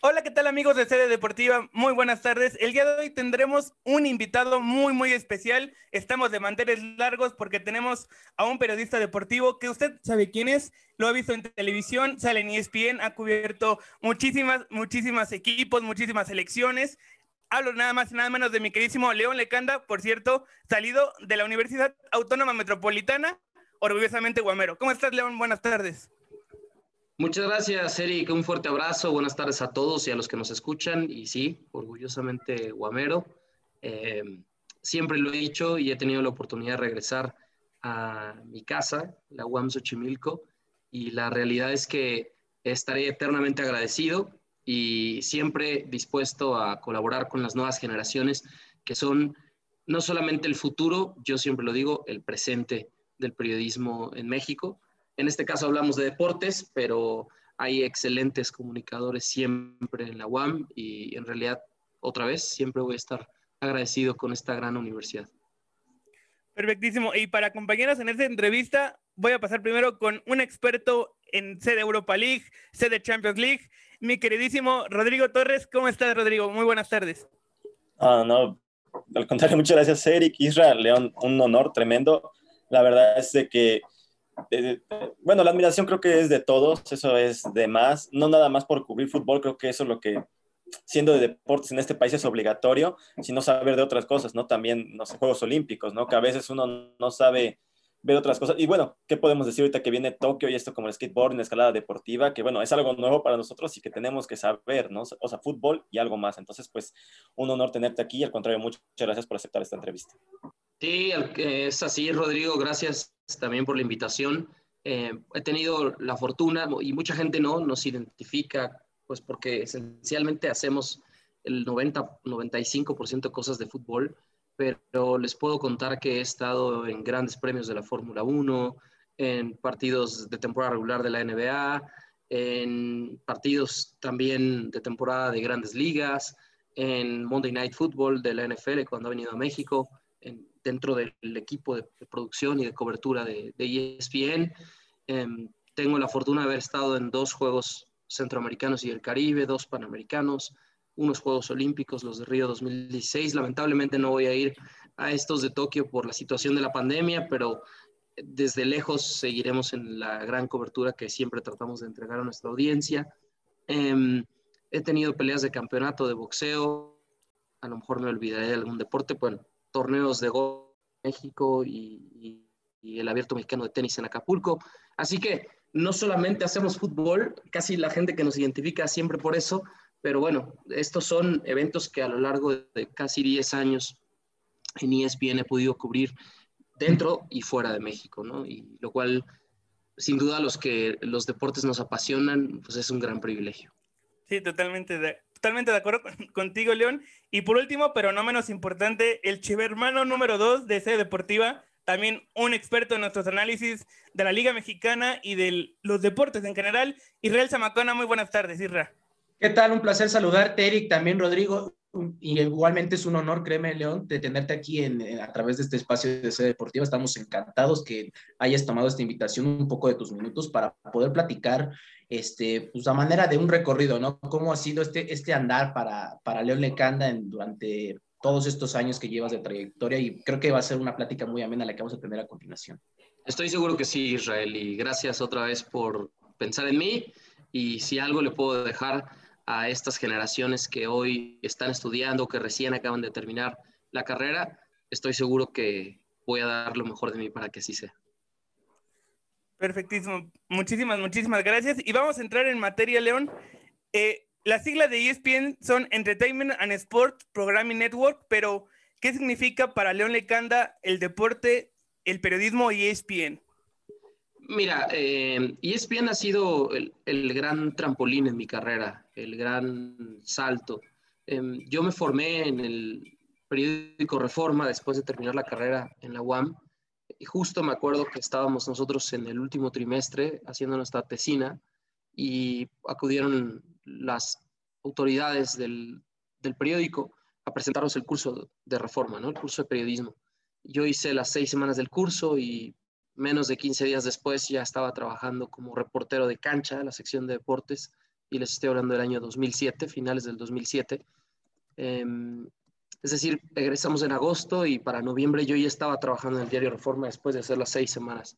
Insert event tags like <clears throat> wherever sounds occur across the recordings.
Hola, ¿qué tal amigos de Sede Deportiva? Muy buenas tardes. El día de hoy tendremos un invitado muy, muy especial. Estamos de manteles largos porque tenemos a un periodista deportivo que usted sabe quién es, lo ha visto en televisión, sale en ESPN, ha cubierto muchísimas, muchísimas equipos, muchísimas selecciones. Hablo nada más y nada menos de mi queridísimo León Lecanda, por cierto, salido de la Universidad Autónoma Metropolitana, orgullosamente Guamero. ¿Cómo estás, León? Buenas tardes. Muchas gracias, Eric. Un fuerte abrazo. Buenas tardes a todos y a los que nos escuchan. Y sí, orgullosamente Guamero. Eh, siempre lo he dicho y he tenido la oportunidad de regresar a mi casa, la UAM Xochimilco, y la realidad es que estaré eternamente agradecido y siempre dispuesto a colaborar con las nuevas generaciones que son no solamente el futuro, yo siempre lo digo, el presente del periodismo en México en este caso hablamos de deportes, pero hay excelentes comunicadores siempre en la UAM y en realidad, otra vez, siempre voy a estar agradecido con esta gran universidad. Perfectísimo. Y para acompañarnos en esta entrevista, voy a pasar primero con un experto en sede Europa League, sede Champions League, mi queridísimo Rodrigo Torres. ¿Cómo estás, Rodrigo? Muy buenas tardes. Ah, no, al contrario, muchas gracias, Eric, Isra, León, un honor tremendo. La verdad es de que bueno, la admiración creo que es de todos, eso es de más, no nada más por cubrir fútbol, creo que eso es lo que, siendo de deportes en este país es obligatorio, sino saber de otras cosas, ¿no? También, no sé, Juegos Olímpicos, ¿no? Que a veces uno no sabe ver otras cosas. Y bueno, ¿qué podemos decir ahorita que viene Tokio y esto como el skateboard, la escalada deportiva? Que bueno, es algo nuevo para nosotros y que tenemos que saber, ¿no? O sea, fútbol y algo más. Entonces, pues, un honor tenerte aquí. Al contrario, muchas gracias por aceptar esta entrevista. Sí, es así, Rodrigo. Gracias también por la invitación. Eh, he tenido la fortuna, y mucha gente no, nos identifica, pues porque esencialmente hacemos el 90-95% de cosas de fútbol, pero les puedo contar que he estado en grandes premios de la Fórmula 1, en partidos de temporada regular de la NBA, en partidos también de temporada de grandes ligas, en Monday Night Football de la NFL cuando ha venido a México, en, dentro del equipo de, producción y de cobertura de, ESPN. Em, tengo la fortuna de haber estado en dos Juegos Centroamericanos y del Caribe, dos Panamericanos, unos Juegos Olímpicos, los de Río 2016. Lamentablemente no voy a ir a estos de Tokio por la situación de la pandemia, pero desde lejos seguiremos en la gran cobertura que siempre tratamos de entregar a nuestra audiencia. Em, he tenido peleas de campeonato de boxeo, a lo mejor me olvidaré de algún deporte, bueno, torneos de golf en México y, el abierto mexicano de tenis en Acapulco. Así que no solamente hacemos fútbol, casi la gente que nos identifica siempre por eso, pero bueno, estos son eventos que a lo largo de casi 10 años en ESPN he podido cubrir dentro y fuera de México, ¿no? Y lo cual, sin duda, los que los deportes nos apasionan, pues es un gran privilegio. Sí, totalmente de, totalmente de acuerdo contigo, León. Y por último, pero no menos importante, el chivermano número dos de sede deportiva, también un experto en nuestros análisis de la Liga Mexicana y de los deportes en general, Israel Zamacona. Muy buenas tardes, Isra. ¿Qué tal? Un placer saludarte, Eric, también Rodrigo. Y igualmente es un honor, créeme, León, de tenerte aquí en, a través de este espacio de sede deportiva. Estamos encantados que hayas tomado esta invitación un poco de tus minutos para poder platicar este, pues a manera de un recorrido, ¿no? ¿Cómo ha sido este, este andar para, para León Lecanda en, durante todos estos años que llevas de trayectoria? Y creo que va a ser una plática muy amena la que vamos a tener a continuación. Estoy seguro que sí, Israel, y gracias otra vez por pensar en mí. Y si algo le puedo dejar a estas generaciones que hoy están estudiando, que recién acaban de terminar la carrera, estoy seguro que voy a dar lo mejor de mí para que así sea. Perfectísimo. Muchísimas, muchísimas gracias. Y vamos a entrar en materia, León. Eh, las siglas de ESPN son Entertainment and Sport Programming Network, pero ¿qué significa para León Lecanda el deporte, el periodismo y ESPN? Mira, eh, ESPN ha sido el, gran trampolín en mi carrera, el gran salto. Em, yo me formé en el periódico Reforma después de terminar la carrera en la UAM y justo me acuerdo que estábamos nosotros en el último trimestre haciendo nuestra tesina y acudieron las autoridades del, periódico a presentarnos el curso de reforma, ¿no? el curso de periodismo. Yo hice las seis semanas del curso y menos de 15 días después ya estaba trabajando como reportero de cancha, la sección de deportes y les estoy hablando del año 2007, finales del 2007. Em, es decir, egresamos en agosto y para noviembre yo ya estaba trabajando en el diario Reforma después de hacer las seis semanas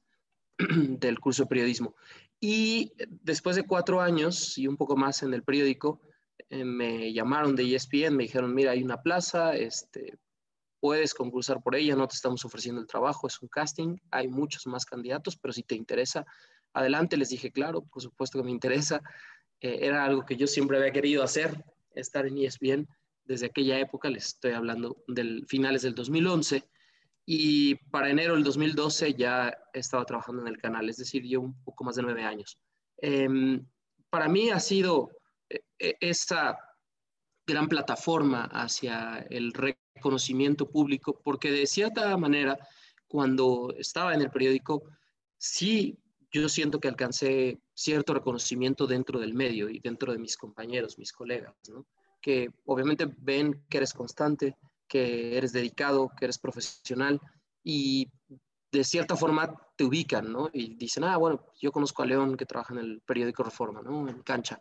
<clears throat> del curso de periodismo. Y después de cuatro años y un poco más en el periódico, eh, me llamaron de ESPN, me dijeron, mira, hay una plaza, este, puedes concursar por ella, no te estamos ofreciendo el trabajo, es un casting, hay muchos más candidatos, pero si te interesa, adelante, les dije, claro, por supuesto que me interesa, eh, era algo que yo siempre había querido hacer, estar en ESPN, desde aquella época, les estoy hablando del finales del 2011, y para enero del 2012 ya estaba trabajando en el canal, es decir, yo un poco más de nueve años. Em, para mí ha sido eh, esa gran plataforma hacia el reconocimiento público, porque de cierta manera, cuando estaba en el periódico, sí yo siento que alcancé cierto reconocimiento dentro del medio y dentro de mis compañeros, mis colegas, ¿no? que obviamente ven que eres constante, que eres dedicado, que eres profesional y de cierta forma te ubican, ¿no? Y dicen, ah, bueno, yo conozco a León que trabaja en el periódico Reforma, ¿no? En cancha.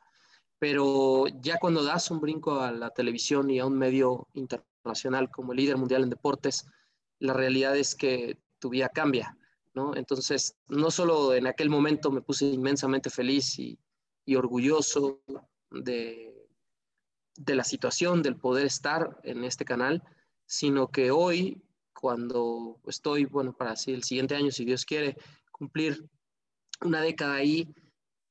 Pero ya cuando das un brinco a la televisión y a un medio internacional como líder mundial en deportes, la realidad es que tu vida cambia, ¿no? Entonces, no solo en aquel momento me puse inmensamente feliz y, y orgulloso de, de la situación, del poder estar en este canal, sino que hoy, cuando estoy, bueno, para así el siguiente año, si Dios quiere, cumplir una década ahí,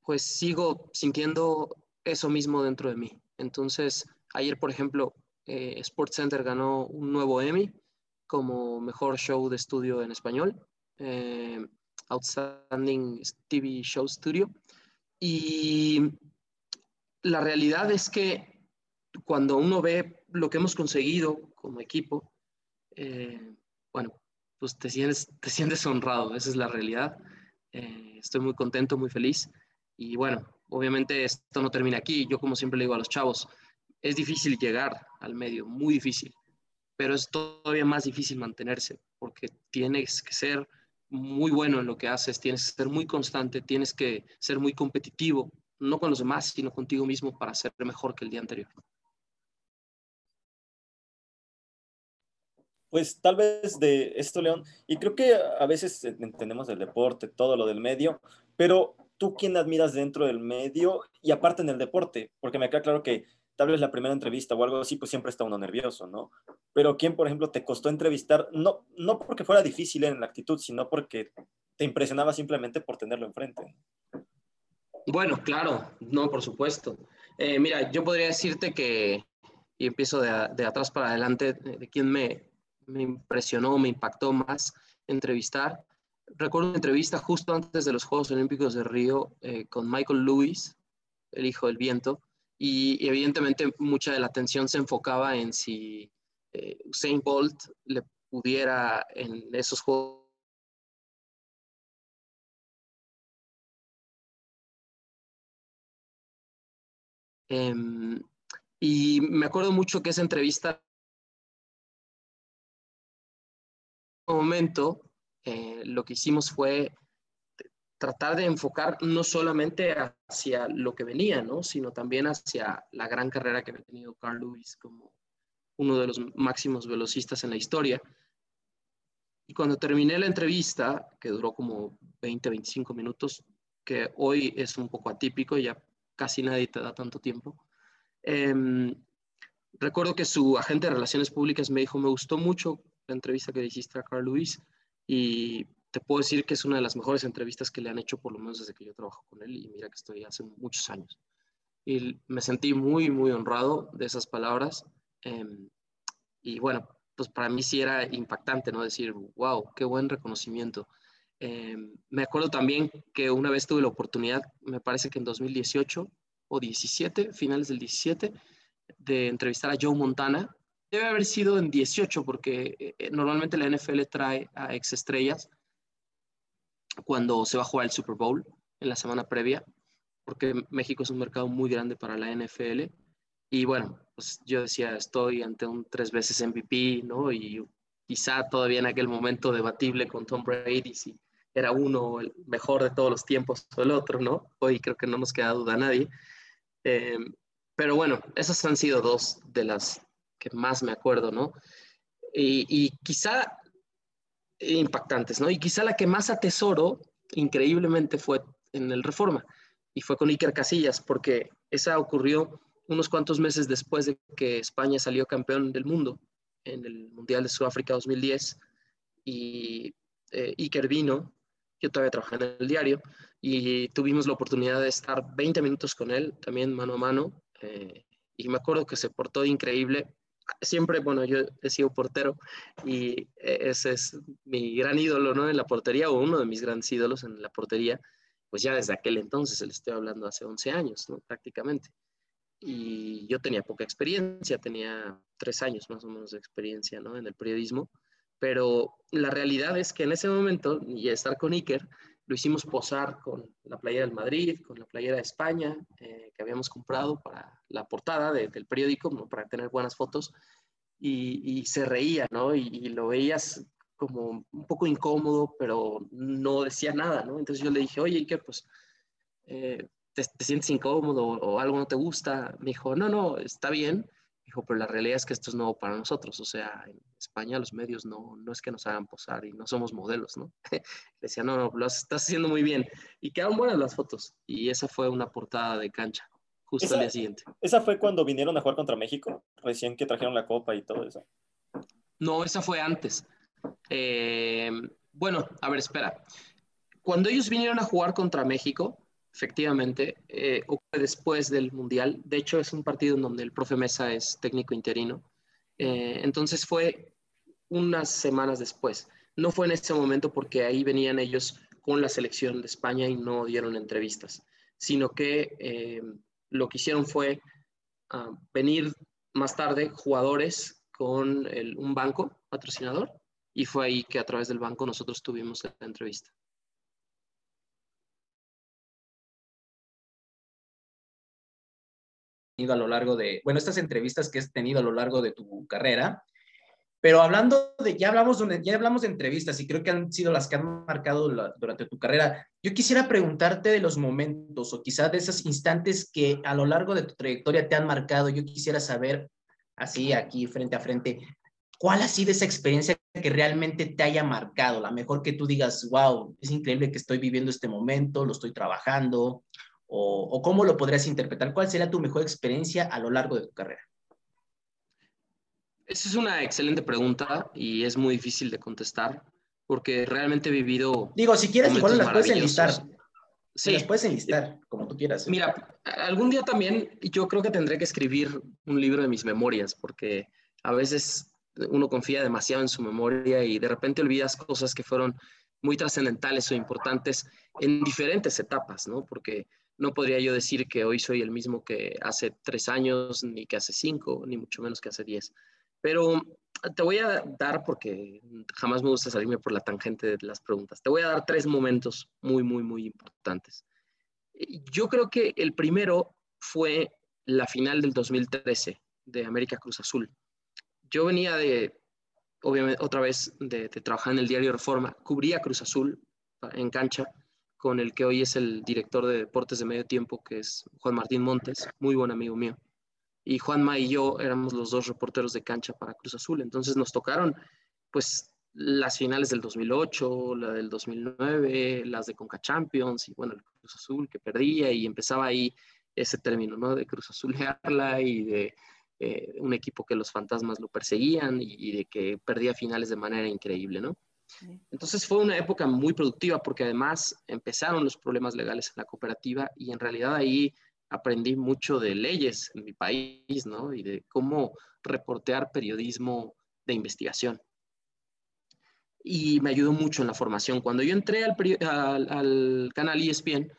pues sigo sintiendo eso mismo dentro de mí. Entonces, ayer, por ejemplo, eh, SportsCenter ganó un nuevo Emmy como mejor show de estudio en español, eh, Outstanding TV Show Studio. Y la realidad es que cuando uno ve lo que hemos conseguido como equipo, eh, bueno, pues te sientes, te sientes honrado, esa es la realidad. estoy muy contento, muy feliz. Y bueno, obviamente esto no termina aquí. Yo como siempre le digo a los chavos, es difícil llegar al medio, muy difícil, pero es todavía más difícil mantenerse porque tienes que ser muy bueno en lo que haces, tienes que ser muy constante, tienes que ser muy competitivo, no con los demás, sino contigo mismo para ser mejor que el día anterior. Pues tal vez de esto, León, y creo que a veces entendemos el deporte, todo lo del medio, pero ¿tú quién admiras dentro del medio y aparte en el deporte? Porque me queda claro que tal vez la primera entrevista o algo así, pues siempre está uno nervioso, ¿no? Pero ¿quién, por ejemplo, te costó entrevistar? No, no porque fuera difícil en la actitud, sino porque te impresionaba simplemente por tenerlo enfrente. Bueno, claro, no, por supuesto. Eh, mira, yo podría decirte que, y empiezo de, atrás para adelante, de, quién me, me impresionó, me impactó más entrevistar recuerdo una entrevista justo antes de los Juegos Olímpicos de Río eh, con Michael Lewis, el hijo del viento, y, evidentemente mucha de la atención se enfocaba en si eh, Usain Bolt le pudiera en esos Juegos em, y me acuerdo mucho que esa entrevista momento eh, lo que hicimos fue tratar de enfocar no solamente hacia lo que venía, ¿no? sino también hacia la gran carrera que ha tenido Carl Lewis como uno de los máximos velocistas en la historia. Y cuando terminé la entrevista, que duró como 20, 25 minutos, que hoy es un poco atípico, ya casi nadie te da tanto tiempo, em, recuerdo que su agente de relaciones públicas me dijo, me gustó mucho la entrevista que hiciste a Carl Lewis, y te puedo decir que es una de las mejores entrevistas que le han hecho por lo menos desde que yo trabajo con él y mira que estoy hace muchos años. Y me sentí muy, muy honrado de esas palabras. Em, y bueno, pues para mí sí era impactante, ¿no? Decir, wow, qué buen reconocimiento. Em, me acuerdo también que una vez tuve la oportunidad, me parece que en 2018 o 17, finales del 17, de entrevistar a Joe Montana, Debe haber sido en 18 porque eh, eh, normalmente la NFL trae a ex estrellas cuando se va a jugar el Super Bowl en la semana previa, porque México es un mercado muy grande para la NFL. Y bueno, pues yo decía, estoy ante un tres veces MVP, ¿no? Y quizá todavía en aquel momento debatible con Tom Brady si era uno el mejor de todos los tiempos o el otro, ¿no? Hoy creo que no nos queda duda nadie. Em, pero bueno, esas han sido dos de las que más me acuerdo, ¿no? Y, y, quizá impactantes, ¿no? Y quizá la que más atesoro, increíblemente, fue en el Reforma, y fue con Iker Casillas, porque esa ocurrió unos cuantos meses después de que España salió campeón del mundo en el Mundial de Sudáfrica 2010, y eh, Iker vino, yo todavía trabajaba en el diario, y tuvimos la oportunidad de estar 20 minutos con él, también mano a mano, eh, y me acuerdo que se portó increíble. Siempre, bueno, yo he sido portero y ese es mi gran ídolo, ¿no? En la portería, o uno de mis grandes ídolos en la portería, pues ya desde aquel entonces, le estoy hablando hace 11 años. Prácticamente. Y yo tenía poca experiencia, tenía tres años más o menos de experiencia, ¿no? En el periodismo, pero la realidad es que en ese momento, y estar con Iker, lo hicimos posar con la playera del Madrid, con la playera de España, eh, que habíamos comprado para la portada del periódico, para tener buenas fotos, y, se reía, ¿no? Y, lo veías como un poco incómodo, pero no decía nada, ¿no? Entonces yo le dije, oye, ¿qué? Pues, eh, ¿te, ¿te, sientes incómodo o algo no te gusta? Me dijo, no, no, está bien. Dijo, pero la realidad es que esto es nuevo para nosotros. O sea, en España los medios no, no es que nos hagan posar y no somos modelos, ¿no? <laughs> decía, no, no, lo estás haciendo muy bien. Y quedaron buenas las fotos. Y esa fue una portada de cancha, justo al día siguiente. ¿Esa fue cuando vinieron a jugar contra México? Recién que trajeron la copa y todo eso. No, esa fue antes. Eh, bueno, a ver, espera. Cuando ellos vinieron a jugar contra México, efectivamente, eh, después del Mundial. De hecho, es un partido en donde el profe Mesa es técnico interino. Eh, entonces fue unas semanas después. No fue en ese momento porque ahí venían ellos con la selección de España y no dieron entrevistas, sino que eh, lo que hicieron fue ah, venir más tarde jugadores con un banco patrocinador y fue ahí que a través del banco nosotros tuvimos la entrevista. A lo largo de, bueno, estas entrevistas que has tenido a lo largo de tu carrera. Pero hablando de, ya hablamos, de, ya hablamos de entrevistas y creo que han sido las que han marcado durante tu carrera. Yo quisiera preguntarte de los momentos o quizás de esos instantes que a lo largo de tu trayectoria te han marcado. Yo quisiera saber, así aquí frente a frente, ¿cuál ha sido esa experiencia que realmente te haya marcado? La mejor que tú digas, wow, es increíble que estoy viviendo este momento, lo estoy trabajando, o, cómo lo podrías interpretar? ¿Cuál sería tu mejor experiencia a lo largo de tu carrera? Esa es una excelente pregunta y es muy difícil de contestar porque realmente he vivido. Digo, si quieres, igual las puedes enlistar. Sí. Las puedes enlistar, como tú quieras. Mira, algún día también yo creo que tendré que escribir un libro de mis memorias porque a veces uno confía demasiado en su memoria y de repente olvidas cosas que fueron muy trascendentales o importantes en diferentes etapas, ¿no? Porque no podría yo decir que hoy soy el mismo que hace tres años, ni que hace cinco, ni mucho menos que hace diez. Pero te voy a dar, porque jamás me gusta salirme por la tangente de las preguntas, te voy a dar tres momentos muy, muy, muy importantes. Yo creo que el primero fue la final del 2013 de América Cruz Azul. Yo venía de, obviamente, otra vez de, de trabajar en el diario Reforma, cubría Cruz Azul en cancha con el que hoy es el director de deportes de medio tiempo, que es Juan Martín Montes, muy buen amigo mío. Y Juanma y yo éramos los dos reporteros de cancha para Cruz Azul. Entonces nos tocaron, pues, las finales del 2008, la del 2009, las de Conca Champions y, bueno, el Cruz Azul que perdía y empezaba ahí ese término, ¿no? De Cruz Azul y de eh, un equipo que los fantasmas lo perseguían y, y de que perdía finales de manera increíble, ¿no? Entonces fue una época muy productiva porque además empezaron los problemas legales en la cooperativa y en realidad ahí aprendí mucho de leyes en mi país. Y de cómo reportear periodismo de investigación. Y me ayudó mucho en la formación. Cuando yo entré al, canal ESPN,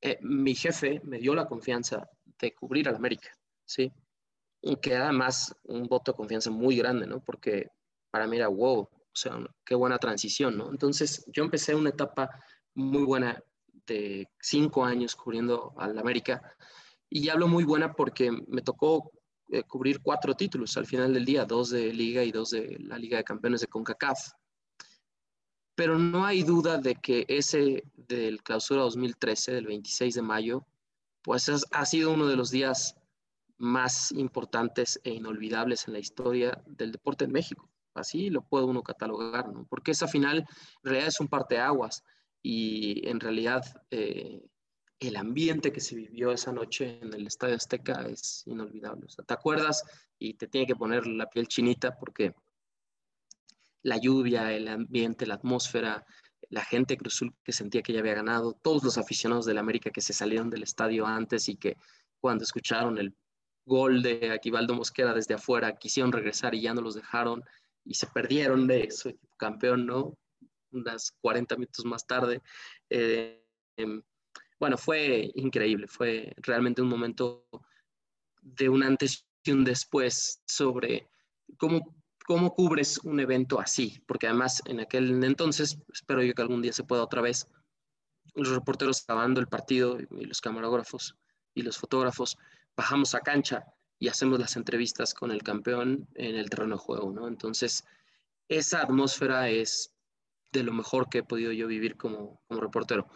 eh, mi jefe me dio la confianza de cubrir al América, ¿sí? Que además un voto de confianza muy grande, ¿no? Porque para mí era, wow, o sea, qué buena transición, ¿no? Entonces, yo empecé una etapa muy buena de cinco años cubriendo al América y hablo muy buena porque me tocó eh, cubrir cuatro títulos al final del día, dos de Liga y dos de la Liga de Campeones de CONCACAF. Pero no hay duda de que ese del clausura 2013, del 26 de mayo, pues ha sido uno de los días más importantes e inolvidables en la historia del deporte en México. Así lo puede uno catalogar, ¿no? Porque esa final en realidad es un parteaguas y en realidad eh, el ambiente que se vivió esa noche en el Estadio Azteca es inolvidable. O sea, te acuerdas y te tiene que poner la piel chinita porque la lluvia, el ambiente, la atmósfera, la gente Cruzul que sentía que ya había ganado, todos los aficionados del América que se salieron del estadio antes y que cuando escucharon el gol de Aquivaldo Mosquera desde afuera quisieron regresar y ya no los dejaron y se perdieron de su equipo campeón, ¿no? Unas 40 minutos más tarde. Eh, em, bueno, fue increíble, fue realmente un momento de un antes y un después sobre cómo ¿Cómo cubres un evento así? Porque además en aquel entonces, espero yo que algún día se pueda otra vez, los reporteros acabando el partido y los camarógrafos y los fotógrafos, bajamos a cancha y hacemos las entrevistas con el campeón en el terreno de juego, ¿no? Entonces, esa atmósfera es de lo mejor que he podido yo vivir como, como reportero.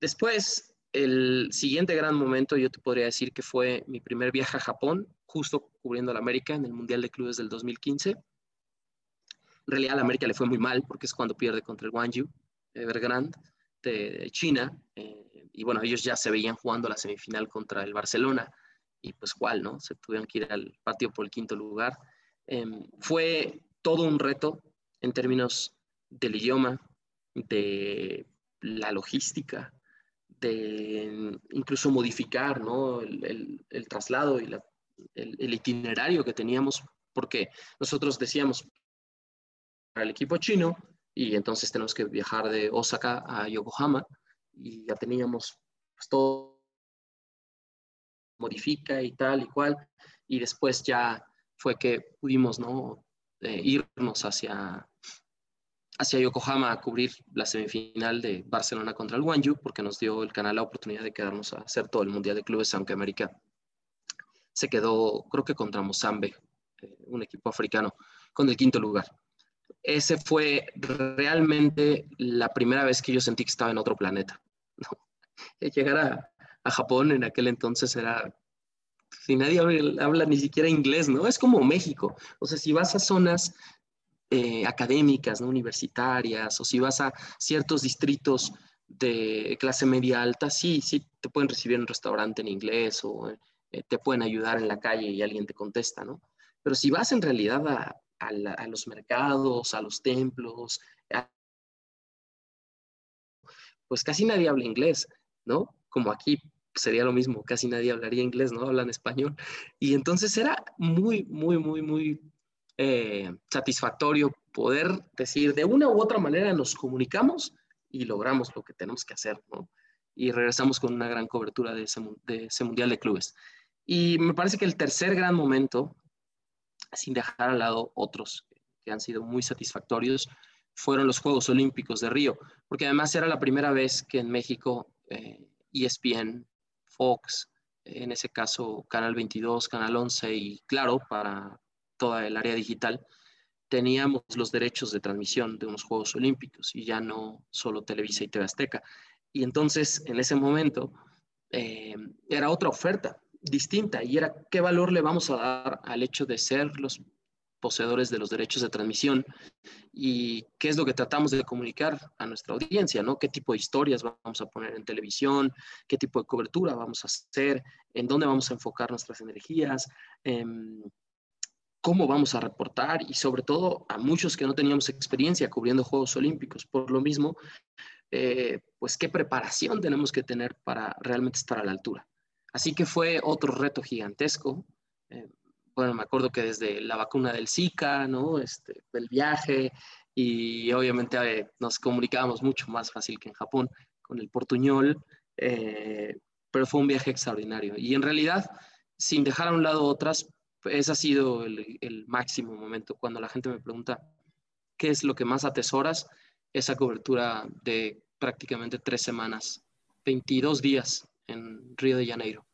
Después, el siguiente gran momento, yo te podría decir que fue mi primer viaje a Japón, justo cubriendo la América en el Mundial de Clubes del 2015. En realidad a América le fue muy mal porque es cuando pierde contra el Guangzhou Evergrande de, China. Eh, y bueno, ellos ya se veían jugando la semifinal contra el Barcelona y pues cuál, ¿no? Se tuvieron que ir al partido por el quinto lugar. Em, fue todo un reto en términos del idioma, de la logística, de incluso modificar ¿no? el, el, traslado y el, el, itinerario que teníamos, porque nosotros decíamos, para el equipo chino y entonces tenemos que viajar de Osaka a Yokohama y ya teníamos pues, todo modifica y tal y cual y después ya fue que pudimos no eh, irnos hacia hacia Yokohama a cubrir la semifinal de Barcelona contra el Guangzhou porque nos dio el canal la oportunidad de quedarnos a hacer todo el mundial de clubes aunque América se quedó creo que contra Mozambique eh, un equipo africano con el quinto lugar ese fue realmente la primera vez que yo sentí que estaba en otro planeta. <laughs> Llegar a, Japón en aquel entonces era, si nadie habla, ni siquiera inglés, ¿no? Es como México. O sea, si vas a zonas eh, académicas, ¿no? universitarias, o si vas a ciertos distritos de clase media alta, sí, sí, te pueden recibir en un restaurante en inglés o eh, te pueden ayudar en la calle y alguien te contesta, ¿no? Pero si vas en realidad a, a, los mercados, a los templos, pues casi nadie habla inglés, ¿no? Como aquí sería lo mismo, casi nadie hablaría inglés, ¿no? Hablan español. Y entonces era muy, muy, muy, muy eh, satisfactorio poder decir, de una u otra manera nos comunicamos y logramos lo que tenemos que hacer, ¿no? Y regresamos con una gran cobertura de ese, de ese Mundial de Clubes. Y me parece que el tercer gran momento sin dejar al lado otros que han sido muy satisfactorios, fueron los Juegos Olímpicos de Río, porque además era la primera vez que en México eh, e Fox, en ese caso Canal 22, Canal 11 y claro, para toda el área digital, teníamos los derechos de transmisión de unos Juegos Olímpicos y ya no solo Televisa y TV Azteca. Y entonces, en ese momento, eh, era otra oferta distinta y era qué valor le vamos a dar al hecho de ser los poseedores de los derechos de transmisión y qué es lo que tratamos de comunicar a nuestra audiencia, ¿no? ¿Qué tipo de historias vamos a poner en televisión? ¿Qué tipo de cobertura vamos a hacer? ¿En dónde vamos a enfocar nuestras energías? Em, ¿Cómo vamos a reportar? Y sobre todo a muchos que no teníamos experiencia cubriendo Juegos Olímpicos. Por lo mismo, eh, pues qué preparación tenemos que tener para realmente estar a la altura. Así que fue otro reto gigantesco. Eh, bueno, me acuerdo que desde la vacuna del Zika, ¿no? Este, el viaje y obviamente eh, nos comunicábamos mucho más fácil que en Japón con el portuñol, eh, pero fue un viaje extraordinario. Y en realidad, sin dejar a un lado otras, ese ha sido el, el máximo momento cuando la gente me pregunta qué es lo que más atesoras, esa cobertura de prácticamente tres semanas, 22 días en Río de Janeiro.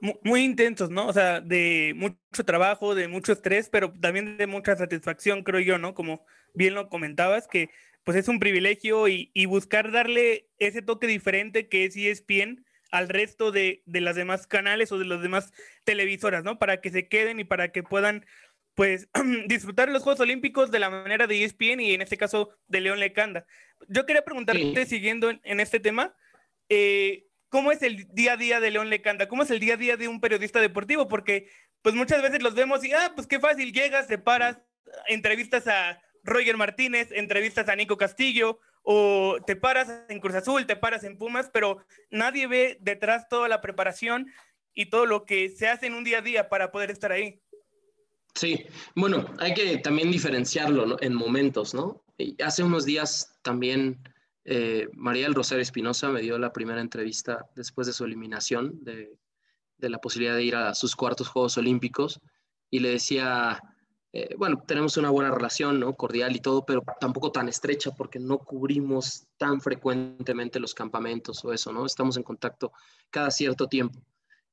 Muy, intensos, ¿no? O sea, de mucho trabajo, de mucho estrés, pero también de mucha satisfacción, creo yo, ¿no? Como bien lo comentabas, que pues es un privilegio y, buscar darle ese toque diferente que es ESPN al resto de, de las demás canales o de las demás televisoras, ¿no? Para que se queden y para que puedan pues <clears throat> disfrutar los Juegos Olímpicos de la manera de ESPN y en este caso de León Lecanda. Yo quería preguntarte, siguiendo en, este tema, eh, ¿cómo es el día a día de León Lecanda? ¿Cómo es el día a día de un periodista deportivo? Porque pues muchas veces los vemos y, ah, pues qué fácil, llegas, te paras, entrevistas a Roger Martínez, entrevistas a Nico Castillo, o te paras en Cruz Azul, te paras en Pumas, pero nadie ve detrás toda la preparación y todo lo que se hace en un día a día para poder estar ahí. Sí, bueno, hay que también diferenciarlo en momentos, ¿no? hace unos días también eh, María del Rosario Espinosa me dio la primera entrevista después de su eliminación de, la posibilidad de ir a sus cuartos Juegos Olímpicos y le decía, eh, bueno, tenemos una buena relación, ¿no? Cordial y todo, pero tampoco tan estrecha porque no cubrimos tan frecuentemente los campamentos o eso, ¿no? Estamos en contacto cada cierto tiempo.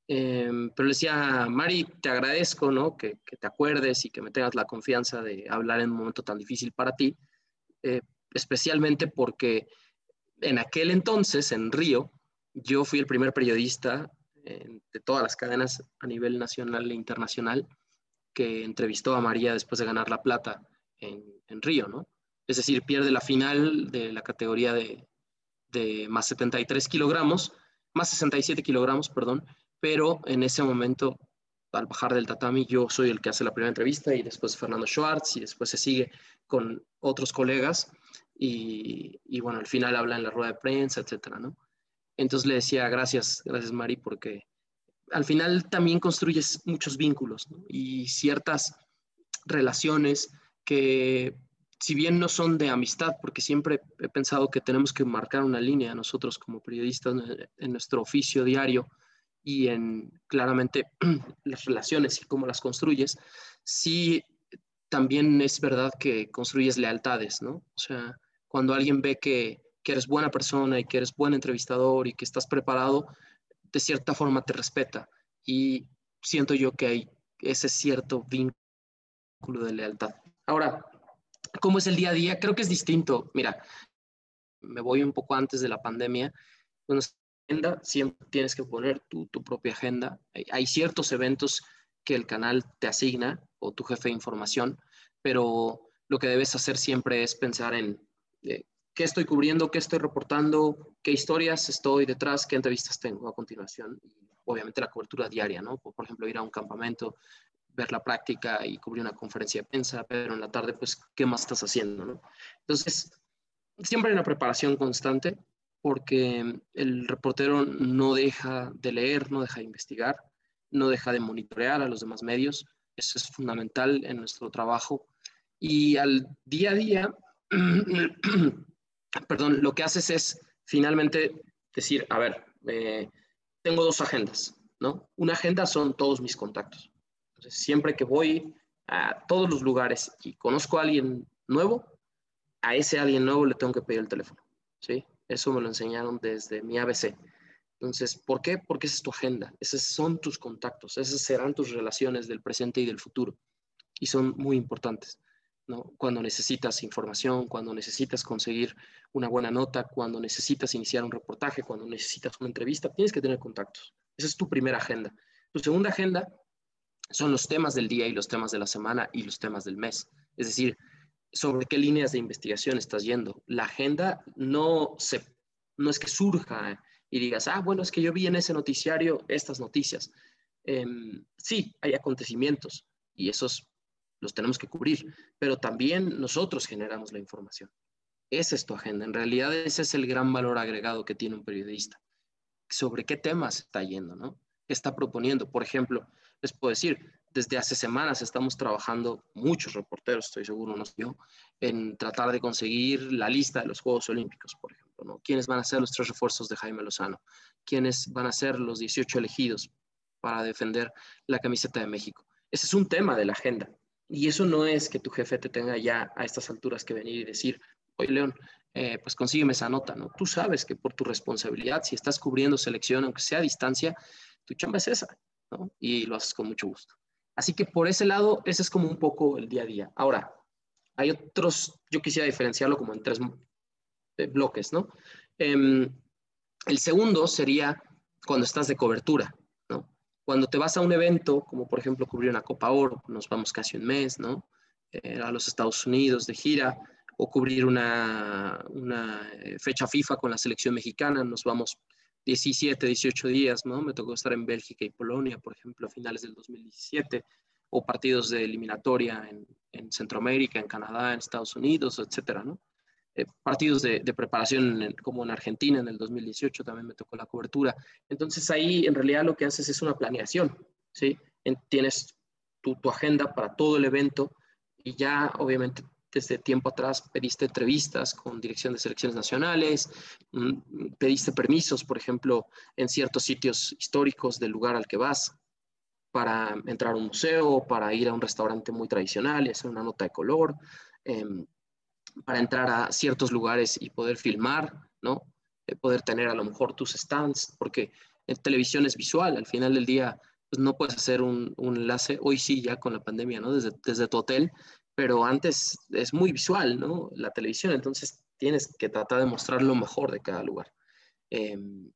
Em, pero le decía, Mari, te agradezco, ¿no? Que, te acuerdes y que me tengas la confianza de hablar en un momento tan difícil para ti, eh, especialmente porque en aquel entonces, en Río, yo fui el primer periodista de todas las cadenas a nivel nacional e internacional que entrevistó a María después de ganar la plata en, Río, ¿no? Es decir, pierde la final de la categoría de, de más 73 kilogramos, más 67 kilogramos, perdón, pero en ese momento, al bajar del tatami, yo soy el que hace la primera entrevista y después Fernando Schwartz y después se sigue con otros colegas y, bueno, al final habla en la rueda de prensa, etcétera, ¿no? Entonces le decía, gracias, gracias Mari, porque al final también construyes muchos vínculos y ciertas relaciones que si bien no son de amistad, porque siempre he pensado que tenemos que marcar una línea nosotros como periodistas en nuestro oficio diario, y en claramente <clears throat> las relaciones y cómo las construyes, sí también es verdad que construyes lealtades, ¿no? O sea, cuando alguien ve que, que eres buena persona y que eres buen entrevistador y que estás preparado, de cierta forma te respeta. Y siento yo que hay ese cierto vínculo de lealtad. Ahora, ¿cómo es el día a día? Creo que es distinto. Mira, me voy un poco antes de la pandemia. Cuando agenda, siempre tienes que poner tu, tu propia agenda. Hay, ciertos eventos que el canal te asigna o tu jefe de información, pero lo que debes hacer siempre es pensar en qué estoy cubriendo, qué estoy reportando, qué historias estoy detrás, qué entrevistas tengo a continuación. Y obviamente la cobertura diaria, ¿no? Por ejemplo, ir a un campamento, ver la práctica y cubrir una conferencia de prensa, pero en la tarde, pues, ¿qué más estás haciendo, no? Entonces, siempre hay una preparación constante porque el reportero no deja de leer, no deja de investigar, no deja de monitorear a los demás medios. Eso es fundamental en nuestro trabajo. Y al día a día, <clears throat> perdón, lo que haces es finalmente decir, a ver, eh, tengo dos agendas, ¿no? Una agenda son todos mis contactos. Entonces, siempre que voy a todos los lugares y conozco a alguien nuevo, a ese alguien nuevo le tengo que pedir el teléfono, ¿sí? Eso me lo enseñaron desde mi ABC. Entonces, ¿por qué? Porque esa es tu agenda, esos son tus contactos, esas serán tus relaciones del presente y del futuro. Y son muy importantes, ¿no? Cuando necesitas información, cuando necesitas conseguir una buena nota, cuando necesitas iniciar un reportaje, cuando necesitas una entrevista, tienes que tener contactos. Esa es tu primera agenda. Tu segunda agenda son los temas del día y los temas de la semana y los temas del mes. Es decir, sobre qué líneas de investigación estás yendo. La agenda no, se, no es que surja y digas, ah, bueno, es que yo vi en ese noticiario estas noticias. Em, sí, hay acontecimientos y esos los tenemos que cubrir, pero también nosotros generamos la información. Esa es tu agenda. En realidad ese es el gran valor agregado que tiene un periodista. Sobre qué temas está yendo, ¿no? ¿Qué está proponiendo? Por ejemplo, les puedo decir, desde hace semanas estamos trabajando, muchos reporteros, estoy seguro, no yo, en tratar de conseguir la lista de los Juegos Olímpicos, por ejemplo, ¿no? ¿Quiénes van a ser los tres refuerzos de Jaime Lozano? ¿Quiénes van a ser los 18 elegidos para defender la camiseta de México? Ese es un tema de la agenda. Y eso no es que tu jefe te tenga ya a estas alturas que venir y decir, oye, León, eh, pues consígueme esa nota, ¿no? Tú sabes que por tu responsabilidad, si estás cubriendo selección, aunque sea a distancia, tu chamba es esa, ¿no? Y lo haces con mucho gusto. Así que por ese lado, ese es como un poco el día a día. Ahora, hay otros, yo quisiera diferenciarlo como en tres eh, bloques, ¿no? Em, el segundo sería cuando estás de cobertura. Cuando te vas a un evento, como por ejemplo cubrir una Copa Oro, nos vamos casi un mes, ¿no? Eh, a los Estados Unidos de gira, o cubrir una, eh, fecha FIFA con la selección mexicana, nos vamos 17, 18 días, ¿no? Me tocó estar en Bélgica y Polonia, por ejemplo, a finales del 2017, o partidos de eliminatoria en, en Centroamérica, en Canadá, en Estados Unidos, etcétera, ¿no? Eh, partidos de, preparación como en Argentina en el 2018 también me tocó la cobertura. Entonces ahí en realidad lo que haces es una planeación, ¿sí? tienes tu, agenda para todo el evento y ya obviamente desde tiempo atrás pediste entrevistas con dirección de selecciones nacionales, mm, pediste permisos, por ejemplo, en ciertos sitios históricos del lugar al que vas para entrar a un museo, para ir a un restaurante muy tradicional y hacer una nota de color. Eh, para entrar a ciertos lugares y poder filmar, ¿no? Eh, poder tener a lo mejor tus stands, porque en televisión es visual, al final del día pues no puedes hacer un, enlace, hoy sí ya con la pandemia, ¿no? Desde, desde tu hotel, pero antes es muy visual, ¿no? La televisión, entonces tienes que tratar de mostrar lo mejor de cada lugar. Em,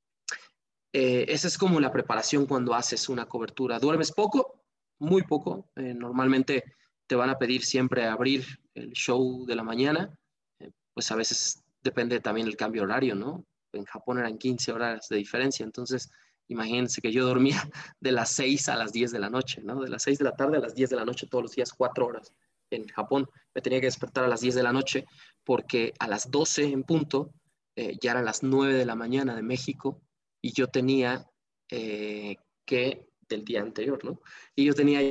eh, esa es como la preparación cuando haces una cobertura. ¿Duermes poco? Muy poco. Eh, normalmente te van a pedir siempre abrir el show de la mañana, eh, pues a veces depende también el cambio horario, ¿no? En Japón eran 15 horas de diferencia, entonces imagínense que yo dormía <laughs> de las 6 a las 10 de la noche, ¿no? De las 6 de la tarde a las 10 de la noche todos los días, 4 horas en Japón. Me tenía que despertar a las 10 de la noche porque a las 12 en punto eh, ya eran las 9 de la mañana de México y yo tenía eh, que, del día anterior, ¿no? Y yo tenía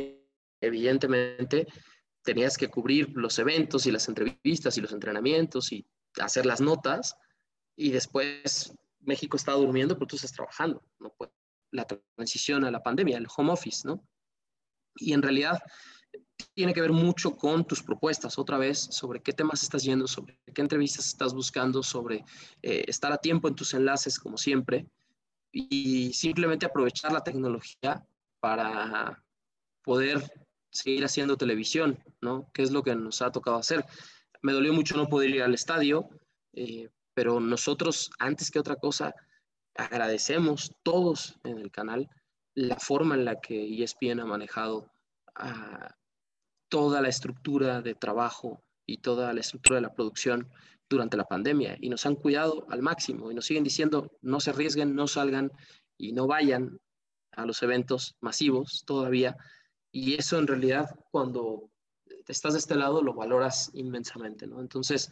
evidentemente tenías que cubrir los eventos y las entrevistas y los entrenamientos y hacer las notas y después México estaba durmiendo, pero tú estás trabajando, ¿no? Pues, la transición a la pandemia, el home office, ¿no? Y en realidad tiene que ver mucho con tus propuestas, otra vez, sobre qué temas estás yendo, sobre qué entrevistas estás buscando, sobre eh, estar a tiempo en tus enlaces, como siempre, y simplemente aprovechar la tecnología para poder seguir haciendo televisión, ¿no? Que es lo que nos ha tocado hacer. Me dolió mucho no poder ir al estadio, eh, pero nosotros, antes que otra cosa, agradecemos todos en el canal la forma en la que ESPN ha manejado ah, toda la estructura de trabajo y toda la estructura de la producción durante la pandemia y nos han cuidado al máximo y nos siguen diciendo no se arriesguen, no salgan y no vayan a los eventos masivos todavía y eso en realidad cuando estás de este lado lo valoras inmensamente, ¿no? Entonces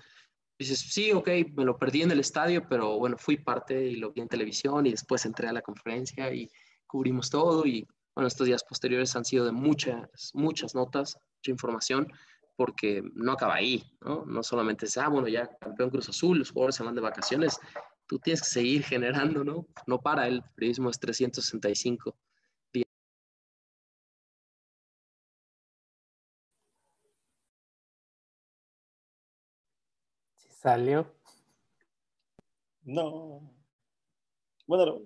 dices, sí, ok, me lo perdí en el estadio, pero bueno, fui parte y lo vi en televisión y después entré a la conferencia y cubrimos todo y bueno, estos días posteriores han sido de muchas, muchas notas, mucha información, porque no acaba ahí, ¿no? No solamente es, ah, bueno, ya campeón Cruz Azul, los jugadores se van de vacaciones, tú tienes que seguir generando, ¿no? No para, el periodismo es 365 ¿Salió? No. Bueno,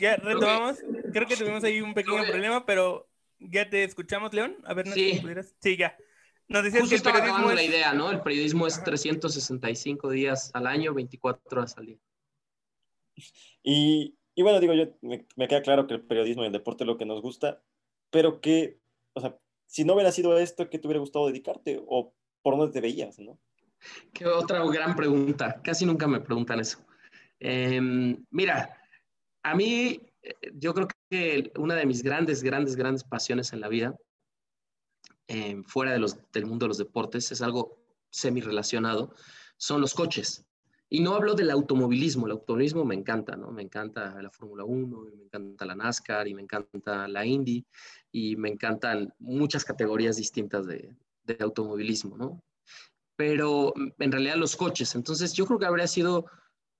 Ya retomamos. Creo que tuvimos ahí un pequeño problema, pero ya te escuchamos, León. A ver, ¿no sí. Sí, ya. Nos decías que el periodismo es... la idea, ¿no? El periodismo es 365 días al año, 24 horas al día. Y, y bueno, digo, yo me, me, queda claro que el periodismo y el deporte es lo que nos gusta, pero que, o sea, si no hubiera sido esto, ¿qué te hubiera gustado dedicarte? ¿O por dónde te veías, ¿no? Qué otra gran pregunta. Casi nunca me preguntan eso. Eh, mira, a mí, yo creo que una de mis grandes, grandes, grandes pasiones en la vida, eh, fuera de los, del mundo de los deportes, es algo semi relacionado, son los coches. Y no hablo del automovilismo, el automovilismo me encanta, ¿no? Me encanta la Fórmula 1, me encanta la NASCAR y me encanta la Indy y me encantan muchas categorías distintas de, de automovilismo, ¿no? Pero en realidad los coches. Entonces yo creo que habría sido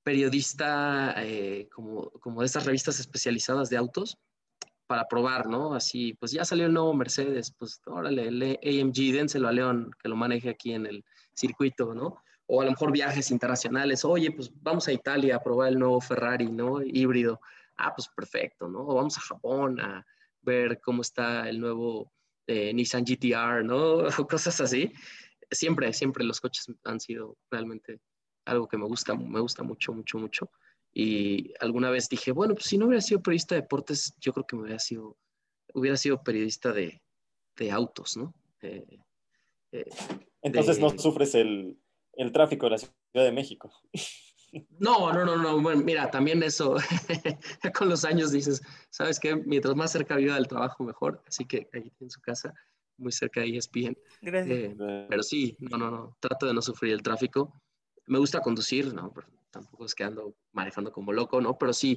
periodista eh, como, como de estas revistas especializadas de autos para probar, ¿no? Así, pues ya salió el nuevo Mercedes, pues órale, el AMG, dénselo a León, que lo maneje aquí en el circuito, ¿no? O a lo mejor viajes internacionales, oye, pues vamos a Italia a probar el nuevo Ferrari, ¿no? Híbrido. Ah, pues perfecto, ¿no? O vamos a Japón a ver cómo está el nuevo eh, Nissan GTR, ¿no? <laughs> O cosas así. Siempre, siempre los coches han sido realmente algo que me gusta, me gusta mucho, mucho, mucho. Y alguna vez dije, bueno, pues si no hubiera sido periodista de deportes, yo creo que me hubiera sido, hubiera sido periodista de, de autos, ¿no? Eh, eh, Entonces no sufres el, el, tráfico de la Ciudad de México. <laughs> No, no, no, no. Bueno, mira, también eso, <laughs> con los años dices, ¿sabes qué? Mientras más cerca viva del trabajo, mejor. Así que ahí en su casa, muy cerca de ESPN. Gracias. Eh, pero sí, no, no, no. Trato de no sufrir el tráfico. Me gusta conducir, ¿no? tampoco es que ando manejando como loco, ¿no? Pero sí,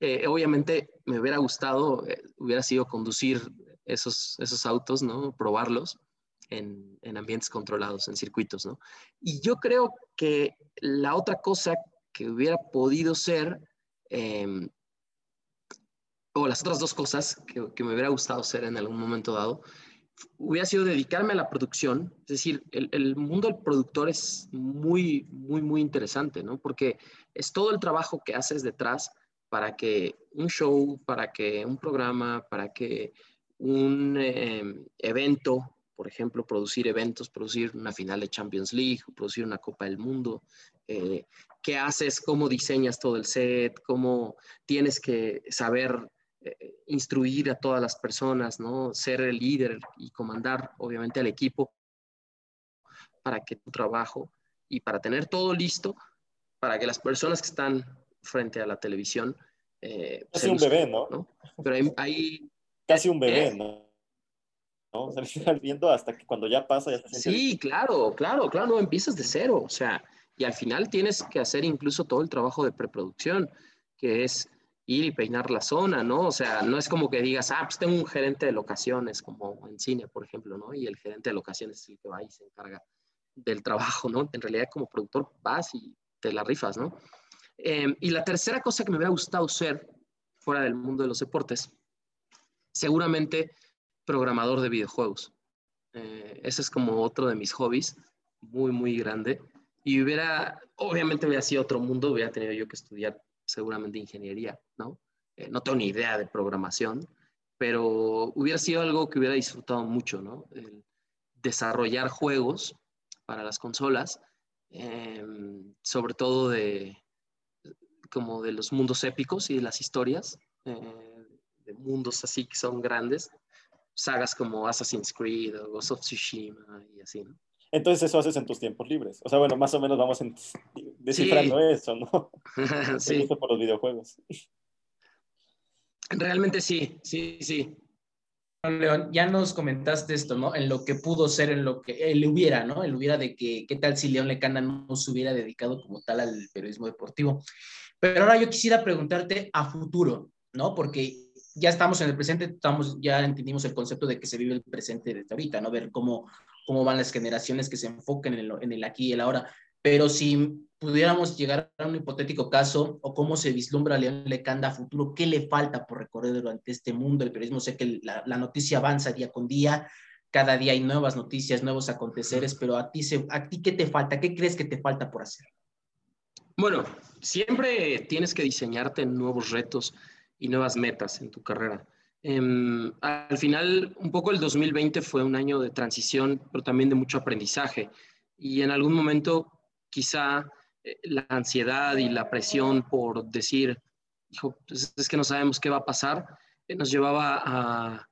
eh, obviamente me hubiera gustado, eh, hubiera sido conducir esos, esos autos, ¿no? Probarlos en, en, ambientes controlados, en circuitos, ¿no? Y yo creo que la otra cosa que hubiera podido ser, em, o las otras dos cosas que, que me hubiera gustado ser en algún momento dado, hubiera sido dedicarme a la producción. Es decir, el, el, mundo del productor es muy, muy, muy interesante, ¿no? Porque es todo el trabajo que haces detrás para que un show, para que un programa, para que un eh, evento, por ejemplo, producir eventos, producir una final de Champions League, producir una Copa del Mundo, eh, qué haces, cómo diseñas todo el set, cómo tienes que saber eh, instruir a todas las personas, ¿no? Ser el líder y comandar, obviamente, al equipo para que tu trabajo y para tener todo listo para que las personas que están frente a la televisión... Eh, Casi un bebé, ¿no? Pero hay, Casi un bebé, ¿no? ¿No? <laughs> viendo hasta que cuando ya pasa ya Sí, claro, claro, claro, no empiezas de cero, o sea, y al final tienes que hacer incluso todo el trabajo de preproducción, que es ir y peinar la zona, ¿no? O sea, no es como que digas, ah, pues tengo un gerente de locaciones, como en cine, por ejemplo, ¿no? Y el gerente de locaciones es el que va y se encarga del trabajo, ¿no? En realidad, como productor, vas y te la rifas, ¿no? Em, y la tercera cosa que me hubiera gustado ser, fuera del mundo de los deportes, seguramente programador de videojuegos. Eh, ese es como otro de mis hobbies, muy, muy grande. Y hubiera, obviamente hubiera sido otro mundo, hubiera tenido yo que estudiar seguramente ingeniería, ¿no? Eh, no tengo ni idea de programación, pero hubiera sido algo que hubiera disfrutado mucho, ¿no? Desarrollar juegos para las consolas, em, sobre todo de como de los mundos épicos y de las historias, eh, de mundos así que son grandes, sagas como Assassin's Creed o Ghost of Tsushima y así, ¿no? Entonces eso haces en tus tiempos libres. O sea, bueno, más o menos vamos <laughs> descifrando eso, ¿no? <laughs> sí. por los videojuegos. Realmente sí, sí, sí. León, ya nos comentaste esto, ¿no? En lo que pudo ser, en lo que él hubiera, ¿no? El hubiera de que, ¿qué tal si León Lecanda no se hubiera dedicado como tal al periodismo deportivo? Pero ahora yo quisiera preguntarte a futuro, ¿no? Porque ya estamos en el presente, estamos, ya entendimos el concepto de que se vive el presente desde ahorita, ¿no? Ver cómo, cómo van las generaciones que se enfoquen en el, en el aquí y el ahora. Pero si pudiéramos llegar a un hipotético caso o cómo se vislumbra León Lecanda a futuro, ¿qué le falta por recorrer durante este mundo del periodismo? Sé que la, la, noticia avanza día con día, cada día hay nuevas noticias, nuevos aconteceres, pero a ti, se, a ti ¿qué te falta? ¿Qué crees que te falta por hacer? Bueno, siempre tienes que diseñarte nuevos retos y nuevas metas en tu carrera. Eh, al final, un poco el 2020 fue un año de transición, pero también de mucho aprendizaje. Y en algún momento, quizá eh, la ansiedad y la presión por decir, hijo, pues es que no sabemos qué va a pasar, eh, nos llevaba a,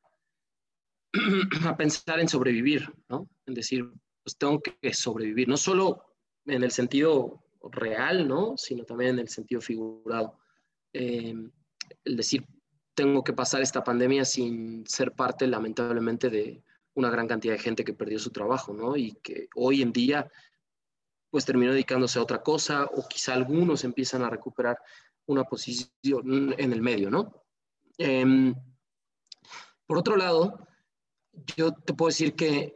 <clears throat> a pensar en sobrevivir, ¿no? En decir, pues tengo que sobrevivir, no solo en el sentido real, ¿no? Sino también en el sentido figurado. El decir, tengo que pasar esta pandemia sin ser parte, lamentablemente, de una gran cantidad de gente que perdió su trabajo, ¿no? Y que hoy en día, pues terminó dedicándose a otra cosa, o quizá algunos empiezan a recuperar una posición en el medio, ¿no? Em, por otro lado, yo te puedo decir que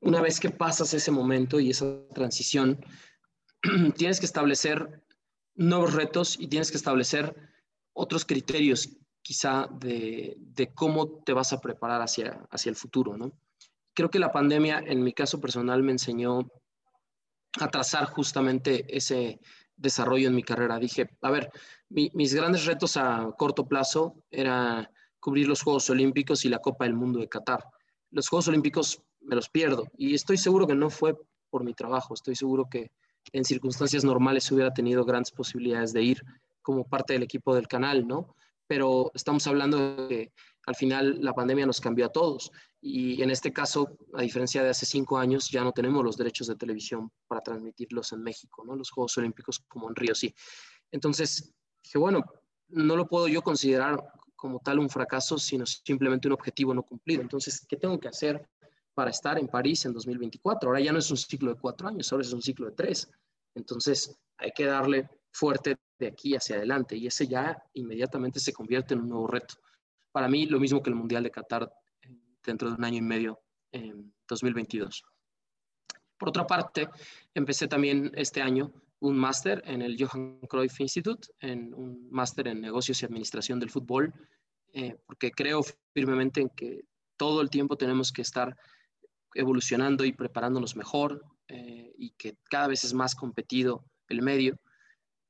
una vez que pasas ese momento y esa transición, <clears throat> tienes que establecer nuevos retos y tienes que establecer otros criterios quizá de, cómo te vas a preparar hacia, hacia el futuro, ¿no? Creo que la pandemia, en mi caso personal, me enseñó a trazar justamente ese desarrollo en mi carrera. Dije, a ver, mis grandes retos a corto plazo era cubrir los Juegos Olímpicos y la Copa del Mundo de Qatar. Los Juegos Olímpicos me los pierdo y estoy seguro que no fue por mi trabajo, estoy seguro que en circunstancias normales hubiera tenido grandes posibilidades de ir como parte del equipo del canal, ¿no? Pero estamos hablando de que al final la pandemia nos cambió a todos y en este caso, a diferencia de hace cinco años, ya no tenemos los derechos de televisión para transmitirlos en México, ¿no? Los Juegos Olímpicos como en Río sí. Entonces, dije, bueno, no lo puedo yo considerar como tal un fracaso, sino simplemente un objetivo no cumplido. Entonces, ¿qué tengo que hacer para estar en París en 2024? Ahora ya no es un ciclo de cuatro años, ahora es un ciclo de tres. Entonces, hay que darle fuerte de aquí hacia adelante y ese ya inmediatamente se convierte en un nuevo reto. Para mí, lo mismo que el Mundial de Qatar eh, dentro de un año y medio en 2022. Por otra parte, empecé también este año un máster en el Johan Cruyff Institute, en un máster en negocios y administración del fútbol, eh, porque creo firmemente en que todo el tiempo tenemos que estar evolucionando y preparándonos mejor eh, y que cada vez es más competido el medio.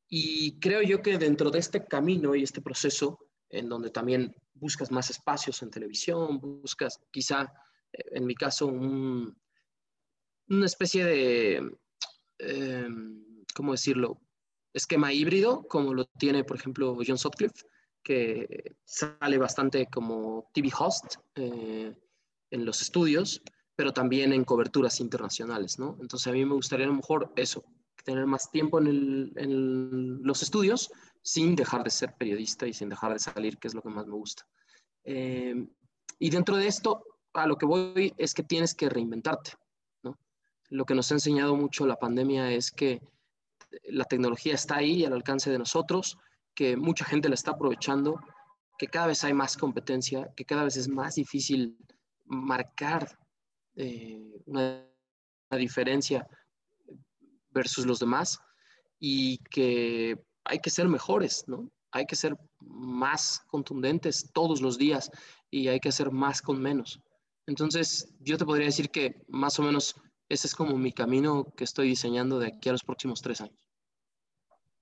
Y creo yo que dentro de este camino y este proceso, en donde también buscas más espacios en televisión, buscas quizá, eh, en mi caso, una especie de... ¿cómo decirlo? Esquema híbrido, como lo tiene, por ejemplo, John Sutcliffe, que sale bastante como TV host eh, en los estudios, pero también en coberturas internacionales, ¿no? Entonces a mí me gustaría a lo mejor eso, tener más tiempo en, los estudios sin dejar de ser periodista y sin dejar de salir, que es lo que más me gusta. Eh, y dentro de esto, a lo que voy es que tienes que reinventarte, ¿no? Lo que nos ha enseñado mucho la pandemia es que la tecnología está ahí al alcance de nosotros, que mucha gente la está aprovechando, que cada vez hay más competencia, que cada vez es más difícil marcar eh, una, diferencia versus los demás y que hay que ser mejores, ¿no? Hay que ser más contundentes todos los días y hay que hacer más con menos. Entonces, yo te podría decir que más o menos ese es como mi camino que estoy diseñando de aquí a los próximos tres años.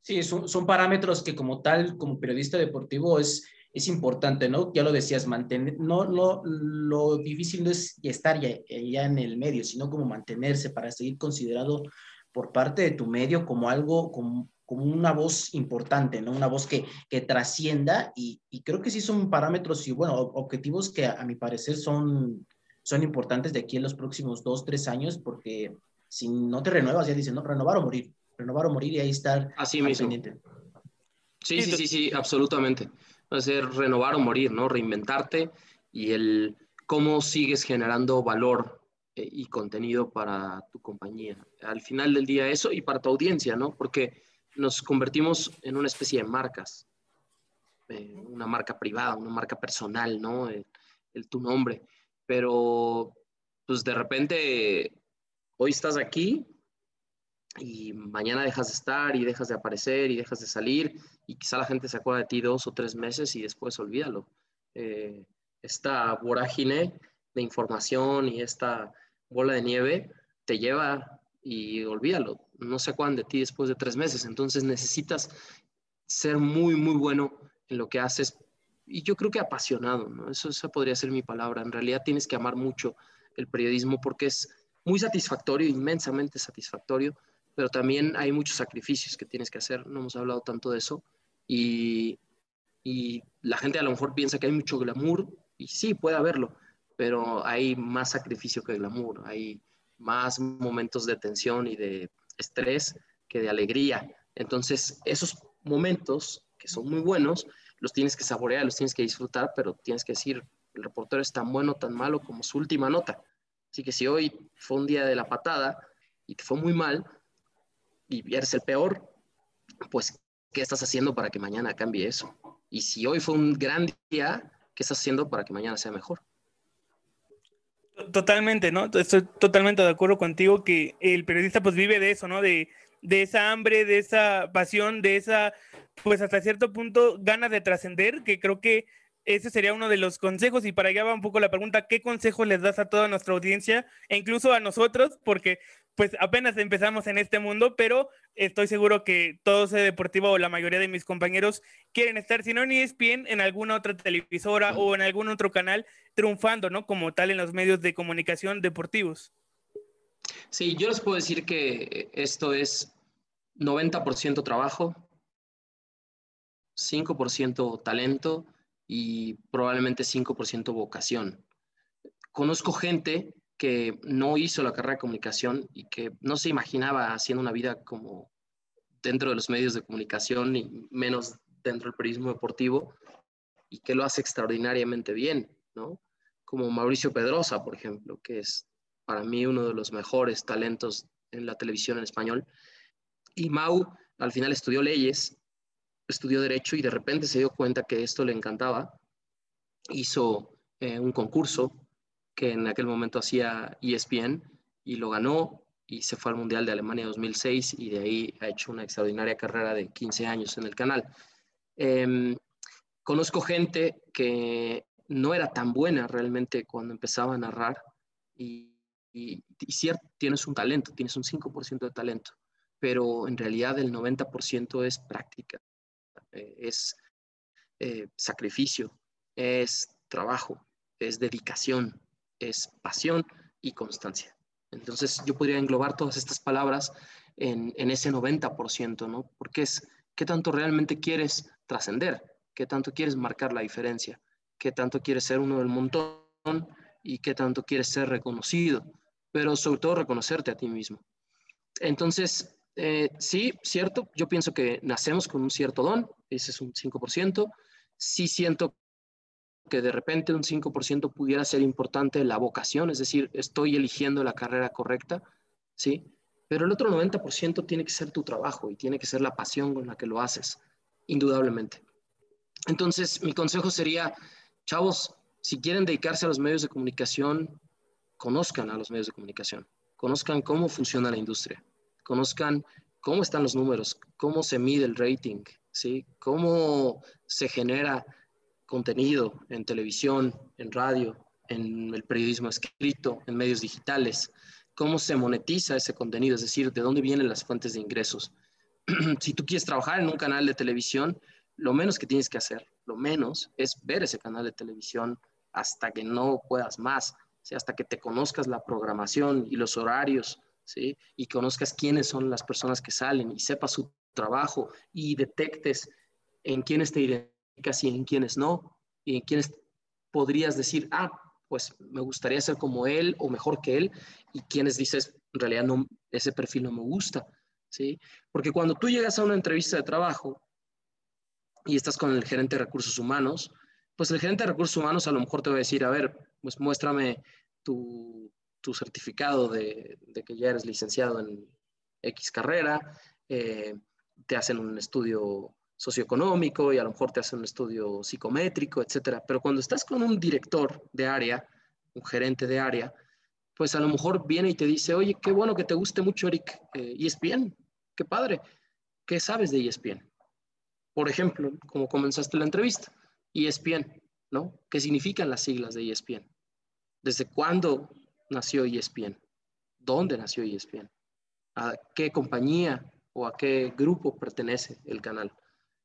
Sí, son, parámetros que como tal, como periodista deportivo, es, es importante, ¿no? Ya lo decías, mantener, no, no, lo difícil no es estar ya, ya en el medio, sino como mantenerse para seguir considerado por parte de tu medio como algo, como, como una voz importante, ¿no? Una voz que, que trascienda y, y, creo que sí son parámetros y, bueno, objetivos que a, a mi parecer son, son importantes de aquí en los próximos dos, tres años, porque si no te renuevas, ya dicen, no, renovar o morir, renovar o morir y ahí estar Así mismo. pendiente. Sí, sí, sí, sí, absolutamente. Va a ser renovar o morir, ¿no? Reinventarte y el cómo sigues generando valor y contenido para tu compañía. Al final del día eso y para tu audiencia, ¿no? Porque nos convertimos en una especie de marcas, eh, una marca privada, una marca personal, ¿no? el tu nombre pero pues de repente hoy estás aquí y mañana dejas de estar y dejas de aparecer y dejas de salir y quizá la gente se acuerda de ti dos o tres meses y después olvídalo. Eh, esta vorágine de información y esta bola de nieve te lleva y olvídalo. No se acuerdan de ti después de tres meses. Entonces necesitas ser muy, muy bueno en lo que haces y yo creo que apasionado, ¿no? Eso, esa podría ser mi palabra. En realidad tienes que amar mucho el periodismo porque es muy satisfactorio, inmensamente satisfactorio, pero también hay muchos sacrificios que tienes que hacer. No hemos hablado tanto de eso. Y, y la gente a lo mejor piensa que hay mucho glamour, y sí, puede haberlo, pero hay más sacrificio que glamour, hay más momentos de tensión y de estrés que de alegría. Entonces, esos momentos que son muy buenos, los tienes que saborear, los tienes que disfrutar, pero tienes que decir, el reportero es tan bueno, tan malo como su última nota. Así que si hoy fue un día de la patada y te fue muy mal y eres el peor, pues, ¿qué estás haciendo para que mañana cambie eso? Y si hoy fue un gran día, ¿qué estás haciendo para que mañana sea mejor? Totalmente, ¿no? Estoy totalmente de acuerdo contigo que el periodista pues vive de eso, ¿no? De, de esa hambre, de esa pasión, de esa pues hasta cierto punto ganas de trascender, que creo que ese sería uno de los consejos y para allá va un poco la pregunta, ¿qué consejos les das a toda nuestra audiencia e incluso a nosotros? Porque pues apenas empezamos en este mundo, pero estoy seguro que todo ese deportivo o la mayoría de mis compañeros quieren estar, si no en ESPN, en alguna otra televisora o en algún otro canal triunfando, ¿no? Como tal en los medios de comunicación deportivos. Sí, yo les puedo decir que esto es 90% trabajo, 5% talento y probablemente 5% vocación. Conozco gente que no hizo la carrera de comunicación y que no se imaginaba haciendo una vida como dentro de los medios de comunicación ni menos dentro del periodismo deportivo y que lo hace extraordinariamente bien, ¿no? Como Mauricio Pedrosa, por ejemplo, que es para mí uno de los mejores talentos en la televisión en español. Y Mau al final estudió leyes, estudió derecho y de repente se dio cuenta que esto le encantaba. Hizo eh, un concurso que en aquel momento hacía ESPN y lo ganó y se fue al Mundial de Alemania 2006 y de ahí ha hecho una extraordinaria carrera de 15 años en el canal. Em, conozco gente que no era tan buena realmente cuando empezaba a narrar y, cierto, tienes un talento, tienes un 5% de talento, pero en realidad el 90% es práctica, eh, es eh, sacrificio, es trabajo, es dedicación, es pasión y constancia. Entonces yo podría englobar todas estas palabras en, ese 90%, ¿no? Porque es qué tanto realmente quieres trascender, qué tanto quieres marcar la diferencia, qué tanto quieres ser uno del montón y qué tanto quieres ser reconocido, pero sobre todo reconocerte a ti mismo. Entonces, eh, sí, cierto, yo pienso que nacemos con un cierto don, ese es un 5%, sí siento que de repente un 5% pudiera ser importante la vocación, es decir, estoy eligiendo la carrera correcta, ¿sí? Pero el otro 90% tiene que ser tu trabajo y tiene que ser la pasión con la que lo haces, indudablemente. Entonces, mi consejo sería, chavos, si quieren dedicarse a los medios de comunicación, conozcan a los medios de comunicación, conozcan cómo funciona la industria, conozcan cómo están los números, cómo se mide el rating, ¿sí? Cómo se genera contenido en televisión, en radio, en el periodismo escrito, en medios digitales, cómo se monetiza ese contenido, es decir, de dónde vienen las fuentes de ingresos. <clears throat> si tú quieres trabajar en un canal de televisión, lo menos que tienes que hacer, lo menos, es ver ese canal de televisión hasta que no puedas más, hasta que te conozcas la programación y los horarios, ¿sí? y conozcas quiénes son las personas que salen y sepas su trabajo y detectes en quiénes te y en quiénes no, y en quiénes podrías decir, ah, pues me gustaría ser como él o mejor que él, y quienes dices, en realidad no, ese perfil no me gusta, ¿sí? Porque cuando tú llegas a una entrevista de trabajo y estás con el gerente de recursos humanos, pues el gerente de recursos humanos a lo mejor te va a decir, a ver, pues muéstrame tu, tu certificado de, de, que ya eres licenciado en X carrera, eh, te hacen un estudio socioeconómico y a lo mejor te hacen un estudio psicométrico, etcétera. Pero cuando estás con un director de área, un gerente de área, pues a lo mejor viene y te dice, oye, qué bueno que te guste mucho, Eric, eh, ESPN, qué padre, ¿qué sabes de ESPN? Por ejemplo, como comenzaste la entrevista, ESPN, ¿no? ¿Qué significan las siglas de ESPN? ¿Desde cuándo nació ESPN? ¿Dónde nació ESPN? ¿A qué compañía o a qué grupo pertenece el canal?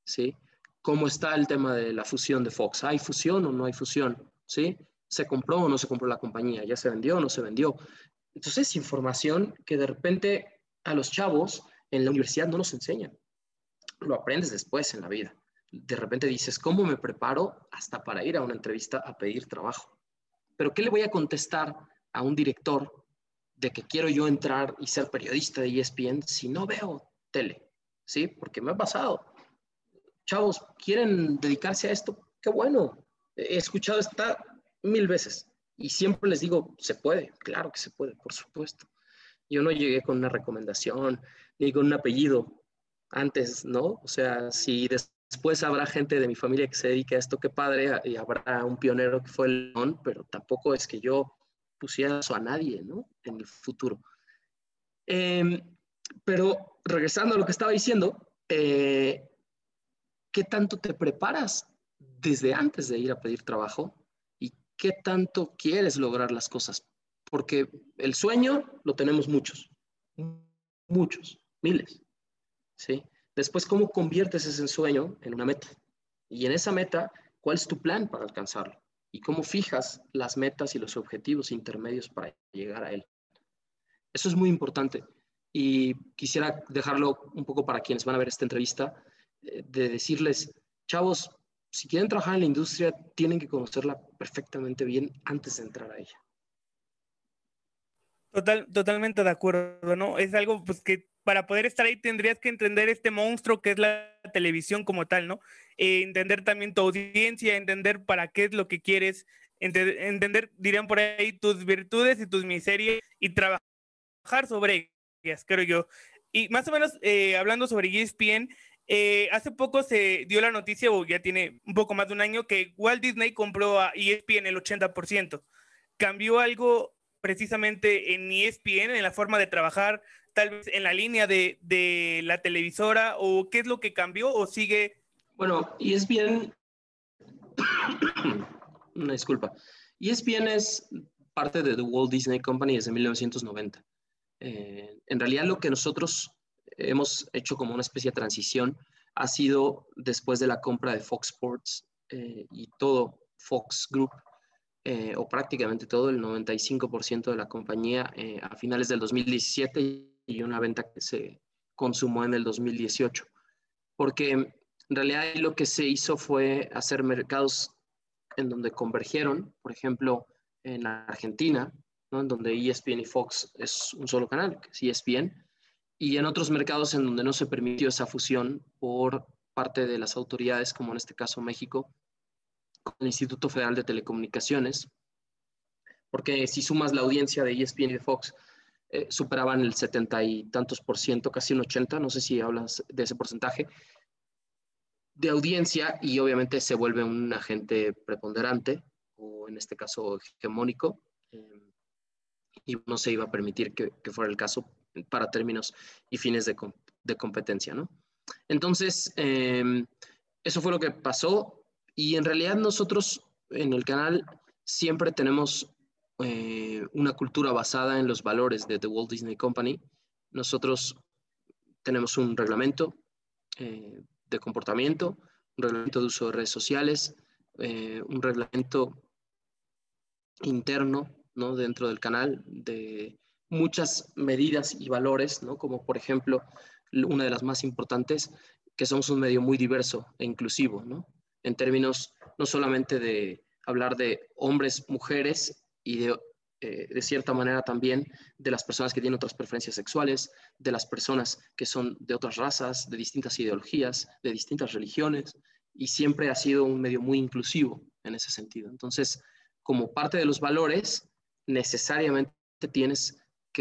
¿Sí? ¿Cómo está el tema de la fusión de Fox? ¿Hay fusión o no hay fusión? ¿Sí? ¿Se compró o no se compró la compañía? ¿Ya se vendió o no se vendió? Entonces es información que de repente a los chavos en la universidad no nos enseñan. Lo aprendes después en la vida. De repente dices, ¿cómo me preparo hasta para ir a una entrevista a pedir trabajo? Pero ¿qué le voy a contestar a un director de que quiero yo entrar y ser periodista de ESPN si no veo tele? ¿Sí? Porque me ha pasado chavos, ¿quieren dedicarse a esto? Qué bueno. He escuchado esta mil veces y siempre les digo, se puede, claro que se puede, por supuesto. Yo no llegué con una recomendación ni con un apellido antes, ¿no? O sea, si después habrá gente de mi familia que se dedique a esto, qué padre, y habrá un pionero que fue León, pero tampoco es que yo pusiera eso a nadie, ¿no? En el futuro. Em, pero regresando a lo que estaba diciendo, eh, qué tanto te preparas desde antes de ir a pedir trabajo y qué tanto quieres lograr las cosas. Porque el sueño lo tenemos muchos, muchos, miles. ¿sí? Después, ¿cómo conviertes ese sueño en una meta? Y en esa meta, ¿cuál es tu plan para alcanzarlo? Y cómo fijas las metas y los objetivos intermedios para llegar a él. Eso es muy importante. Y quisiera dejarlo un poco para quienes van a ver esta entrevista, de decirles chavos, si quieren trabajar en la industria, tienen que conocerla perfectamente bien antes de entrar a ella. Total, totalmente de acuerdo, ¿no? Es algo pues que para poder estar ahí tendrías que entender este monstruo que es la televisión como tal, ¿no? Eh, entender también tu audiencia, entender para qué es lo que quieres, entender, dirían por ahí, tus virtudes y tus miserias y trabajar sobre ellas, creo yo. Y más o menos, eh, hablando sobre ESPN, eh, hace poco se dio la noticia, o ya tiene un poco más de un año, que Walt Disney compró a ESPN el 80%. ¿Cambió algo precisamente en ESPN, en la forma de trabajar, tal vez en la línea de, la televisora, o qué es lo que cambió o sigue? Bueno, ESPN, <coughs> una disculpa, ESPN es parte de The Walt Disney Company desde 1990. Eh, en realidad lo que nosotros hemos hecho como una especie de transición ha sido después de la compra de Fox Sports eh, y todo Fox Group, eh, o prácticamente todo, el 95% de la compañía eh, a finales del 2017 y una venta que se consumó en el 2018. Porque en realidad lo que se hizo fue hacer mercados en donde convergieron, por ejemplo, en Argentina, en donde ESPN y Fox es un solo canal, que es ESPN, y en otros mercados en donde no se permitió esa fusión por parte de las autoridades, como en este caso México, con el Instituto Federal de Telecomunicaciones, porque si sumas la audiencia de ESPN y de Fox, eh, superaban el setenta y tantos por ciento, casi un 80, no sé si hablas de ese porcentaje, de audiencia y obviamente se vuelve un agente preponderante, o en este caso hegemónico, eh, y no se iba a permitir que, que fuera el caso para términos y fines de, de competencia, ¿no? Entonces, em, eso fue lo que pasó y en realidad nosotros en el canal siempre tenemos eh, una cultura basada en los valores de The Walt Disney Company. Nosotros tenemos un reglamento eh, de comportamiento, un reglamento de uso de redes sociales, eh, un reglamento interno ¿no? dentro del canal de muchas medidas y valores, ¿no? como por ejemplo una de las más importantes, que somos un medio muy diverso e inclusivo, ¿no? en términos no solamente de hablar de hombres, mujeres y de, eh, de cierta manera también de las personas que tienen otras preferencias sexuales, de las personas que son de otras razas, de distintas ideologías, de distintas religiones, y siempre ha sido un medio muy inclusivo en ese sentido. Entonces, como parte de los valores, necesariamente tienes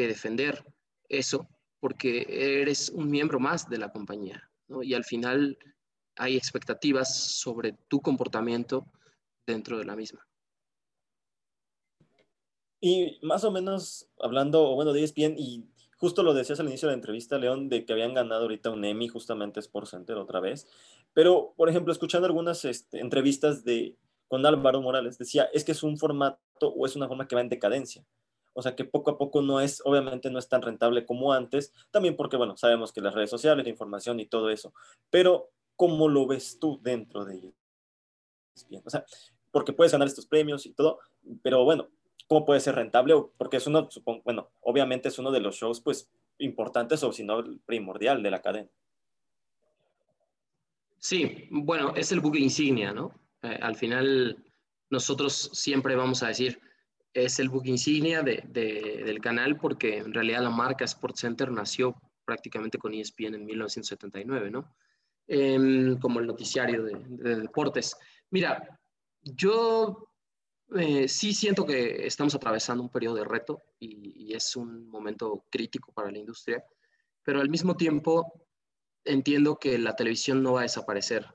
defender eso porque eres un miembro más de la compañía y al final hay expectativas sobre tu comportamiento dentro de la misma. Y más o menos hablando, bueno, de ESPN, y justo lo decías al inicio de la entrevista, León, de que habían ganado ahorita un Emmy, justamente Sport Center otra vez. Pero, por ejemplo, escuchando algunas este, entrevistas de, con Álvaro Morales, decía, es que es un formato o es una forma que va en decadencia. O sea que poco a poco no es, obviamente no es tan rentable como antes, también porque, bueno, sabemos que las redes sociales, la información y todo eso, pero ¿cómo lo ves tú dentro de? Bien, o sea, porque puedes ganar estos premios y todo, pero bueno, ¿cómo puede ser rentable? Porque es uno, supongo, bueno, obviamente es uno de los shows, pues, importantes o si no, primordial de la cadena. Sí, bueno, es el buque insignia, ¿no? Eh, al final, nosotros siempre vamos a decir, es el book insignia de, del canal porque en realidad la marca SportsCenter nació prácticamente con ESPN en 1979, ¿no? Em, como el noticiario de, deportes. Mira, yo eh, sí siento que estamos atravesando un periodo de reto y, y, es un momento crítico para la industria, pero al mismo tiempo entiendo que la televisión no va a desaparecer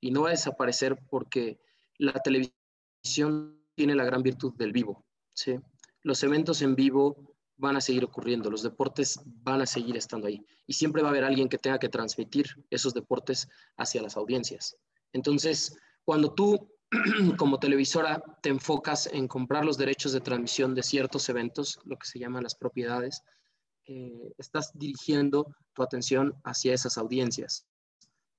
y no va a desaparecer porque la televisión tiene la gran virtud del vivo. ¿Sí? Los eventos en vivo van a seguir ocurriendo, los deportes van a seguir estando ahí y siempre va a haber alguien que tenga que transmitir esos deportes hacia las audiencias. Entonces, cuando tú <clears throat> como televisora te enfocas en comprar los derechos de transmisión de ciertos eventos, lo que se llaman las propiedades, eh, estás dirigiendo tu atención hacia esas audiencias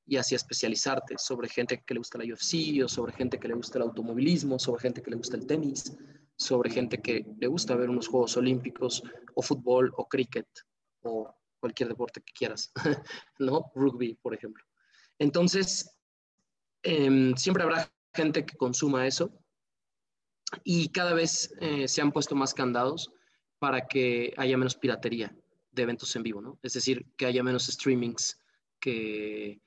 y hacia especializarte sobre gente que le gusta la UFC o sobre gente que le gusta el automovilismo, sobre gente que le gusta el tenis, sobre gente que le gusta ver unos Juegos Olímpicos o fútbol o cricket o cualquier deporte que quieras, <laughs> ¿no? Rugby, por ejemplo. Entonces, Em, siempre habrá gente que consuma eso y cada vez eh, se han puesto más candados para que haya menos piratería de eventos en vivo, ¿no? Es decir, que haya menos streamings que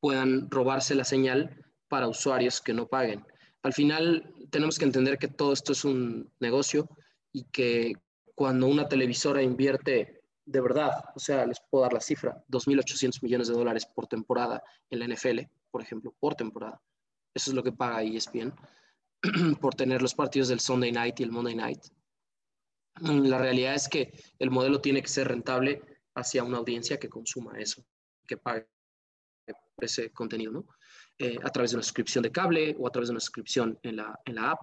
puedan robarse la señal para usuarios que no paguen. Al final tenemos que entender que todo esto es un negocio y que cuando una televisora invierte de verdad, o sea, les puedo dar la cifra, 2.800 millones de dólares por temporada en la NFL, por ejemplo, por temporada. Eso es lo que paga ESPN <clears throat> por tener los partidos del Sunday Night y el Monday Night. La realidad es que el modelo tiene que ser rentable hacia una audiencia que consuma eso, que pague ese contenido, ¿no? Eh, a través de una suscripción de cable o a través de una suscripción en la, en la app.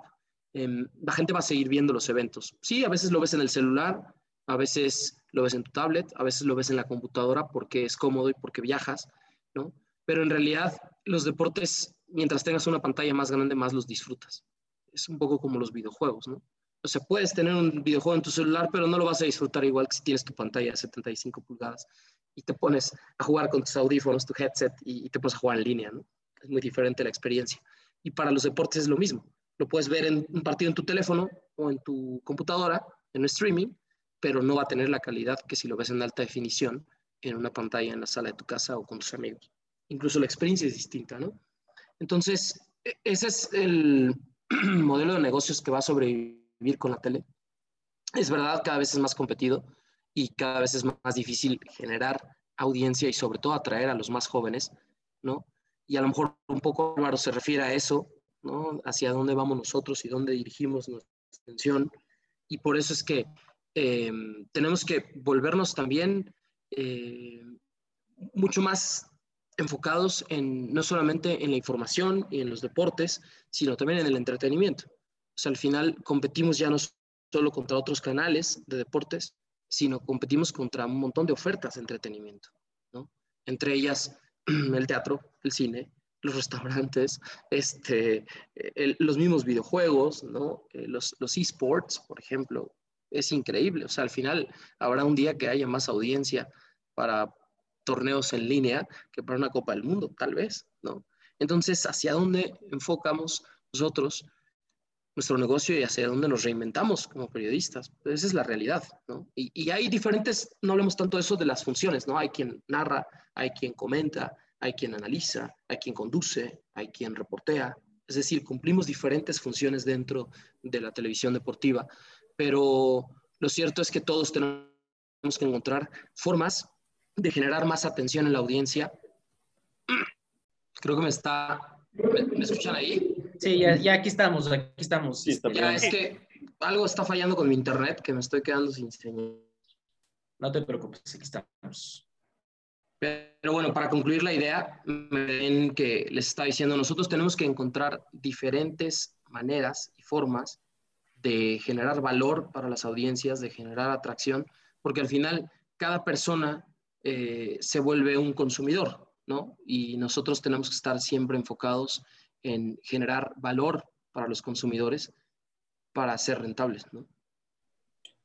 Em, la gente va a seguir viendo los eventos. Sí, a veces lo ves en el celular, a veces lo ves en tu tablet, a veces lo ves en la computadora porque es cómodo y porque viajas, ¿no? Pero en realidad los deportes, mientras tengas una pantalla más grande, más los disfrutas. Es un poco como los videojuegos, ¿no? O sea, puedes tener un videojuego en tu celular, pero no lo vas a disfrutar igual que si tienes tu pantalla de 75 pulgadas y te pones a jugar con tus audífonos, tu headset y, te pones a jugar en línea, ¿no? Es muy diferente la experiencia. Y para los deportes es lo mismo. Lo puedes ver en un partido en tu teléfono o en tu computadora, en streaming, pero no va a tener la calidad que si lo ves en alta definición en una pantalla en la sala de tu casa o con tus amigos. Incluso la experiencia es distinta, ¿no? Entonces, e, ese es el <clears throat> modelo de negocios que va a sobrevivir con la tele. Es verdad, cada vez es más competido y cada vez es más difícil generar audiencia y sobre todo atraer a los más jóvenes, ¿no? Y a lo mejor un poco Álvaro se refiere a eso, ¿no? Hacia dónde vamos nosotros y dónde dirigimos nuestra atención. Y por eso es que eh, tenemos que volvernos también eh, mucho más enfocados en no solamente en la información y en los deportes, sino también en el entretenimiento. O sea, al final competimos ya no solo contra otros canales de deportes, sino competimos contra un montón de ofertas de entretenimiento, ¿no? Entre ellas <clears throat> el teatro, el cine, los restaurantes, este, los mismos videojuegos, ¿no? Eh, los, los esports, por ejemplo, es increíble. O sea, al final habrá un día que haya más audiencia para torneos en línea que para una Copa del Mundo, tal vez, ¿no? Entonces, ¿hacia dónde enfocamos nosotros nuestro negocio y hacia dónde nos reinventamos como periodistas? Pues esa es la realidad, ¿no? Y, y hay diferentes, no hablemos tanto de eso de las funciones, ¿no? Hay quien narra, hay quien comenta, hay quien analiza, hay quien conduce, hay quien reportea. Es decir, cumplimos diferentes funciones dentro de la televisión deportiva pero lo cierto es que todos tenemos que encontrar formas de generar más atención en la audiencia. <clears throat> Creo que me está... ¿Me, escuchan ahí? Sí, ya, aquí estamos, aquí estamos. Sí, ya es que algo está fallando con mi internet, que me estoy quedando sin señal. No te preocupes, aquí estamos. Pero bueno, para concluir la idea, ven que les está diciendo, nosotros tenemos que encontrar diferentes maneras y formas de generar valor para las audiencias, de generar atracción, porque al final cada persona eh, se vuelve un consumidor, ¿no? Y nosotros tenemos que estar siempre enfocados en generar valor para los consumidores para ser rentables, ¿no?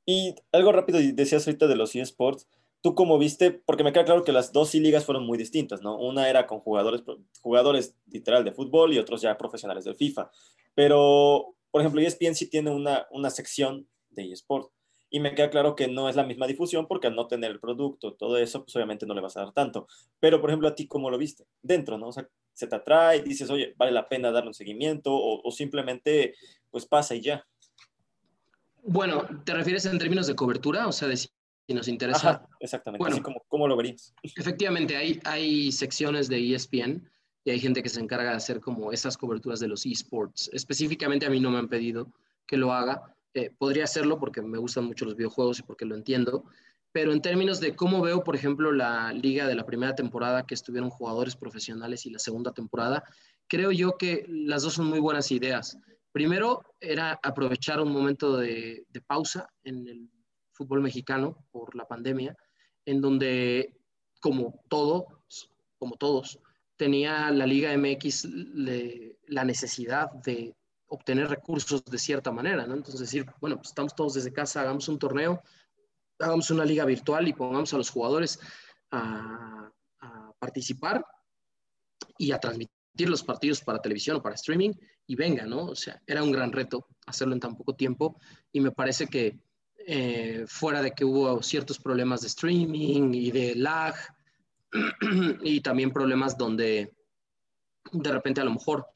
Y algo rápido, decías ahorita de los eSports, ¿tú cómo viste? Porque me queda claro que las dos ligas fueron muy distintas, ¿no? Una era con jugadores, jugadores literal de fútbol y otros ya profesionales del FIFA. Pero por ejemplo, ESPN sí tiene una, una sección de eSport. Y me queda claro que no es la misma difusión porque al no tener el producto, todo eso, pues obviamente no le vas a dar tanto. Pero, por ejemplo, a ti, ¿cómo lo viste? Dentro, ¿no? O sea, se te atrae, dices, oye, vale la pena darle un seguimiento o, simplemente, pues pasa y ya. Bueno, ¿te refieres en términos de cobertura? O sea, de si nos interesa. exactamente. Bueno, Así ¿cómo lo verías? Efectivamente, hay, hay secciones de ESPN y hay gente que se encarga de hacer como esas coberturas de los esports. Específicamente a mí no me han pedido que lo haga. Eh, podría hacerlo porque me gustan mucho los videojuegos y porque lo entiendo, pero en términos de cómo veo, por ejemplo, la liga de la primera temporada que estuvieron jugadores profesionales y la segunda temporada, creo yo que las dos son muy buenas ideas. Primero era aprovechar un momento de, de pausa en el fútbol mexicano por la pandemia, en donde, como todo, como todos, tenía la Liga MX la necesidad de obtener recursos de cierta manera, ¿no? Entonces decir, bueno, pues estamos todos desde casa, hagamos un torneo, hagamos una liga virtual y pongamos a los jugadores a, participar y a transmitir los partidos para televisión o para streaming y venga, ¿no? O sea, era un gran reto hacerlo en tan poco tiempo y me parece que eh, fuera de que hubo ciertos problemas de streaming y de lag <clears throat> y también problemas donde de repente a lo mejor,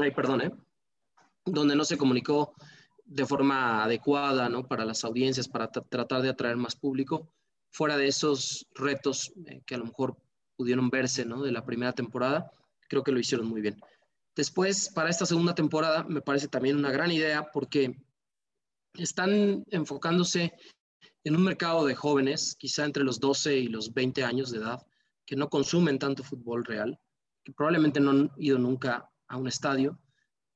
ay, perdón, ¿eh? donde no se comunicó de forma adecuada, ¿no? Para las audiencias, para tratar de atraer más público, fuera de esos retos eh, que a lo mejor pudieron verse, ¿no? De la primera temporada, creo que lo hicieron muy bien. Después, para esta segunda temporada, me parece también una gran idea porque están enfocándose en un mercado de jóvenes, quizá entre los 12 y los 20 años de edad, que no consumen tanto fútbol real, que probablemente no han ido nunca a un estadio,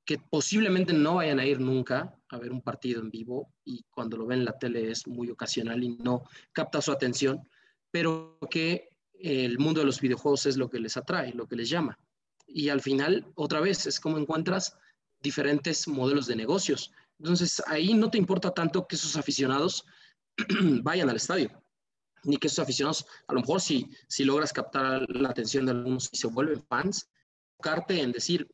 que posiblemente no vayan a ir nunca a ver un partido en vivo y cuando lo ven en la tele es muy ocasional y no capta su atención, pero que el mundo de los videojuegos es lo que les atrae, lo que les llama. Y al final, otra vez, es como encuentras diferentes modelos de negocios. Entonces, ahí no te importa tanto que esos aficionados <clears throat> vayan al estadio, ni que esos aficionados, a lo mejor si, si logras captar la atención de algunos y se vuelven fans, enfocarte en decir,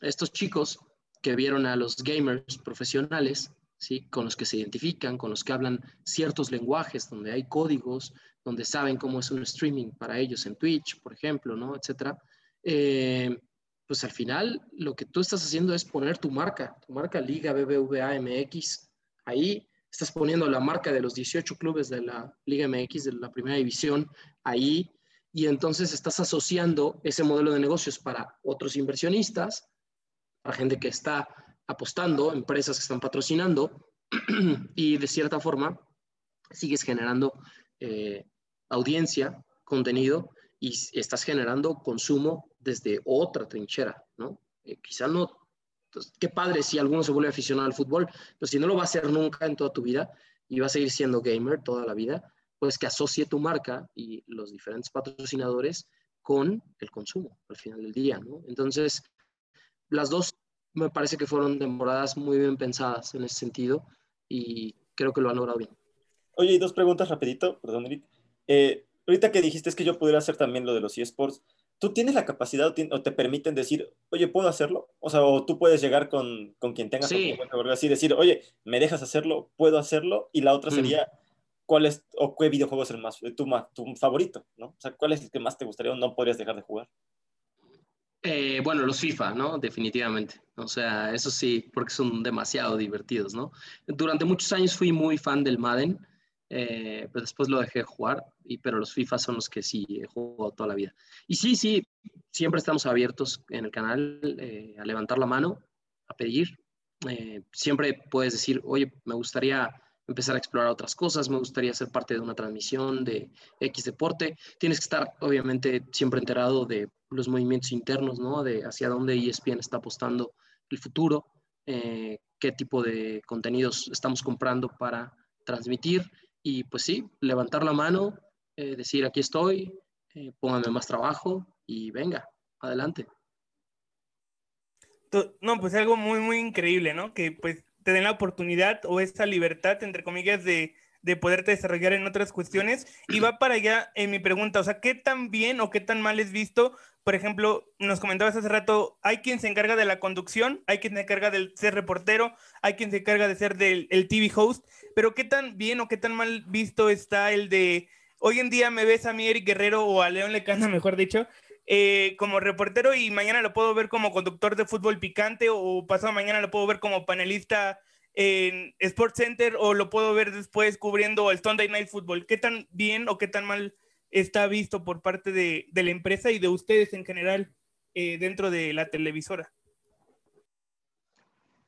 estos chicos que vieron a los gamers profesionales, ¿sí? con los que se identifican, con los que hablan ciertos lenguajes, donde hay códigos, donde saben cómo es un streaming para ellos en Twitch, por ejemplo, ¿no? etcétera. Eh, pues al final lo que tú estás haciendo es poner tu marca, tu marca Liga BBVA MX. Ahí estás poniendo la marca de los 18 clubes de la Liga MX, de la primera división, ahí. Y entonces estás asociando ese modelo de negocios para otros inversionistas, gente que está apostando, empresas que están patrocinando <clears throat> y de cierta forma sigues generando eh, audiencia, contenido y estás generando consumo desde otra trinchera, ¿no? Eh, quizá no, pues, qué padre si alguno se vuelve aficionado al fútbol, pero si no lo va a hacer nunca en toda tu vida y va a seguir siendo gamer toda la vida, pues que asocie tu marca y los diferentes patrocinadores con el consumo al final del día, ¿no? Entonces, las dos me parece que fueron temporadas muy bien pensadas en ese sentido y creo que lo han logrado bien. Oye, y dos preguntas rapidito, perdón, Eric. Eh, ahorita que dijiste es que yo pudiera hacer también lo de los eSports, ¿tú tienes la capacidad o te permiten decir, oye, ¿puedo hacerlo? O sea, o tú puedes llegar con, con quien tengas sí. así, decir, oye, ¿me dejas hacerlo? ¿Puedo hacerlo? Y la otra sería, ¿cuál es, o qué videojuego es el más, tu, tu favorito, ¿no? O sea, ¿cuál es el que más te gustaría o no podrías dejar de jugar? Eh, bueno, los FIFA, ¿no? Definitivamente. O sea, eso sí, porque son demasiado divertidos, ¿no? Durante muchos años fui muy fan del Madden, eh, pero después lo dejé de jugar, y, pero los FIFA son los que sí he jugado toda la vida. Y sí, sí, siempre estamos abiertos en el canal eh, a levantar la mano, a pedir. siempre puedes decir, oye, me gustaría empezar a explorar otras cosas, me gustaría ser parte de una transmisión de X deporte. Tienes que estar, obviamente, siempre enterado de los movimientos internos, ¿no? De hacia dónde ESPN está apostando el futuro, eh, qué tipo de contenidos estamos comprando para transmitir y pues sí, levantar la mano, eh, decir aquí estoy, eh, póngame más trabajo y venga, adelante. No, pues algo muy, muy increíble, ¿no? Que pues te den la oportunidad o esa libertad, entre comillas, de, de poderte desarrollar en otras cuestiones. Y va para allá en mi pregunta, o sea, ¿qué tan bien o qué tan mal es visto? Por ejemplo, nos comentabas hace rato, hay quien se encarga de la conducción, hay quien se encarga de ser reportero, hay quien se encarga de ser del el TV host, pero ¿qué tan bien o qué tan mal visto está el de, hoy en día me ves a mí Eric Guerrero o a León Lecana, <laughs> mejor dicho, eh, como reportero y mañana lo puedo ver como conductor de fútbol picante o pasado mañana lo puedo ver como panelista en Sports Center o lo puedo ver después cubriendo el Sunday Night Football. ¿Qué tan bien o qué tan mal está visto por parte de, la empresa y de ustedes en general eh, dentro de la televisora?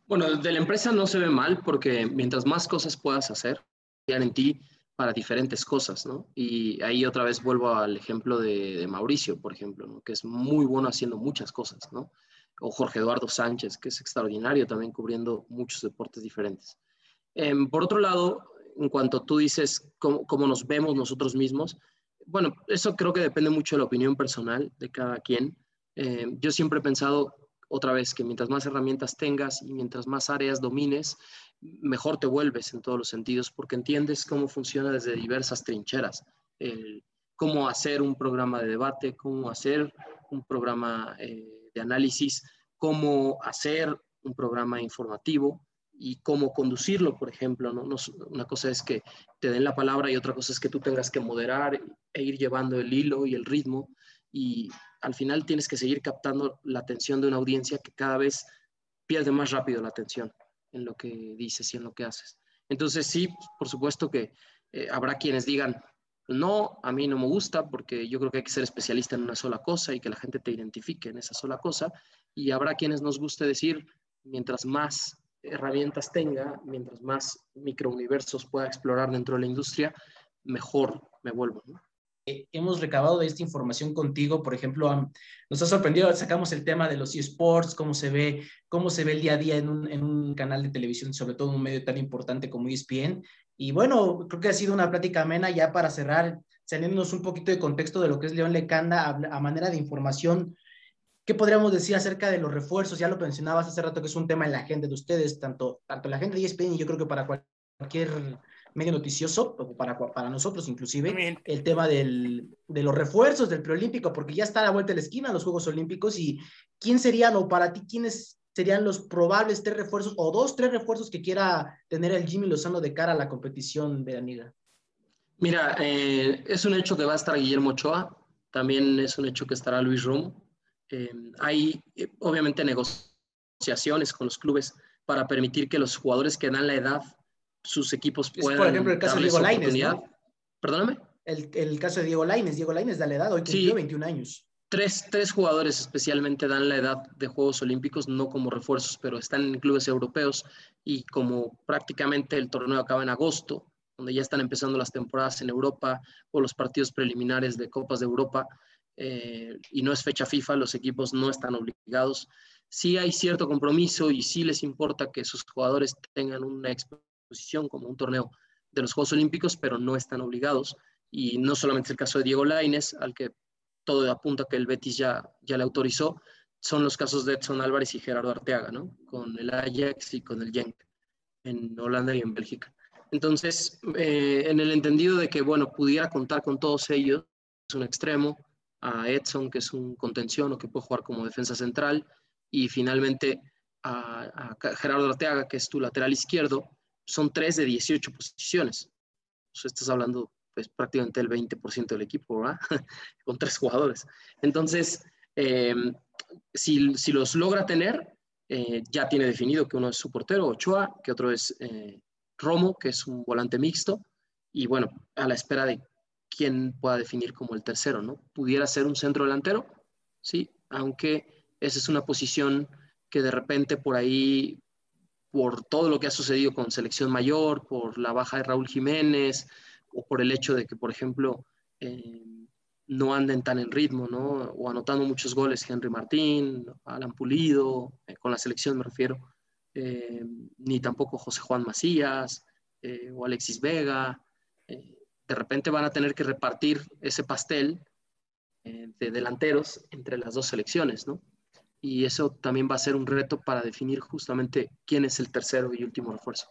Bueno, de la empresa no se ve mal porque mientras más cosas puedas hacer, en ti para diferentes cosas, ¿no? Y ahí otra vez vuelvo al ejemplo de, Mauricio, por ejemplo, ¿no? que es muy bueno haciendo muchas cosas, ¿no? O Jorge Eduardo Sánchez, que es extraordinario también cubriendo muchos deportes diferentes. Em, por otro lado, en cuanto tú dices cómo, cómo, nos vemos nosotros mismos, bueno, eso creo que depende mucho de la opinión personal de cada quien. Em, yo siempre he pensado otra vez que mientras más herramientas tengas y mientras más áreas domines, mejor te vuelves en todos los sentidos porque entiendes cómo funciona desde diversas trincheras, cómo hacer un programa de debate, cómo hacer un programa eh, de análisis, cómo hacer un programa informativo y cómo conducirlo, por ejemplo. ¿no? una cosa es que te den la palabra y otra cosa es que tú tengas que moderar e ir llevando el hilo y el ritmo y al final tienes que seguir captando la atención de una audiencia que cada vez pierde más rápido la atención en lo que dices y en lo que haces. Entonces sí, por supuesto que eh, habrá quienes digan, no, a mí no me gusta porque yo creo que hay que ser especialista en una sola cosa y que la gente te identifique en esa sola cosa. Y habrá quienes nos guste decir, mientras más herramientas tenga, mientras más microuniversos pueda explorar dentro de la industria, mejor me vuelvo. Eh, hemos recabado de esta información contigo, por ejemplo, nos ha sorprendido, sacamos el tema de los eSports, cómo se ve, cómo se ve el día a día en un, en un canal de televisión, sobre todo en un medio tan importante como ESPN, y bueno, creo que ha sido una plática amena ya para cerrar, saliéndonos un poquito de contexto de lo que es León Lecanda a, manera de información. ¿Qué podríamos decir acerca de los refuerzos? Ya lo mencionabas hace rato que es un tema en la agenda de ustedes, tanto, tanto la gente de ESPN y yo creo que para cualquier medio noticioso, para, para nosotros inclusive, el tema del, de los refuerzos del preolímpico, porque ya está a la vuelta de la esquina los Juegos Olímpicos y quién serían o para ti quiénes serían los probables tres refuerzos o dos, tres refuerzos que quiera tener el Jimmy Lozano de cara a la competición veraniega? Mira, eh, es un hecho que va a estar Guillermo Ochoa, también es un hecho que estará Luis Rum. Eh, hay eh, obviamente negociaciones con los clubes para permitir que los jugadores que dan la edad, sus equipos puedan. por ejemplo, el caso de Diego Lainez. ¿no? Perdóname. El, el, caso de Diego Lainez. Diego Lainez da la edad, hoy tiene 21 años tres, tres, jugadores especialmente dan la edad de Juegos Olímpicos, no como refuerzos, pero están en clubes europeos y como prácticamente el torneo acaba en agosto, donde ya están empezando las temporadas en Europa o los partidos preliminares de Copas de Europa, eh, y no es fecha FIFA, los equipos no están obligados. Sí hay cierto compromiso y sí les importa que sus jugadores tengan una exposición como un torneo de los Juegos Olímpicos, pero no están obligados. Y no solamente el caso de Diego Laines, al que todo apunta que el Betis ya, ya le autorizó, son los casos de Edson Álvarez y Gerardo Arteaga, ¿no? Con el Ajax y con el Genk en Holanda y en Bélgica. Entonces, eh, en el entendido de que, bueno, pudiera contar con todos ellos, es un extremo, a Edson, que es un contención o que puede jugar como defensa central, y finalmente a, a Gerardo Arteaga, que es tu lateral izquierdo, son tres de 18 posiciones. O sea, estás hablando pues prácticamente el 20% del equipo, ¿verdad? <laughs> Con tres jugadores. Entonces, em, si, si, los logra tener, eh, ya tiene definido que uno es su portero, Ochoa, que otro es eh, Romo, que es un volante mixto, y bueno, a la espera de quién pueda definir como el tercero, ¿no? Pudiera ser un centro delantero, sí, aunque esa es una posición que de repente por ahí, por todo lo que ha sucedido con selección mayor, por la baja de Raúl Jiménez, o por el hecho de que, por ejemplo, eh, no anden tan en ritmo, ¿no? O anotando muchos goles Henry Martín, Alan Pulido, eh, con la selección me refiero, eh, ni tampoco José Juan Macías o Alexis Vega. de repente van a tener que repartir ese pastel de delanteros entre las dos selecciones, ¿no? Y eso también va a ser un reto para definir justamente quién es el tercero y último refuerzo.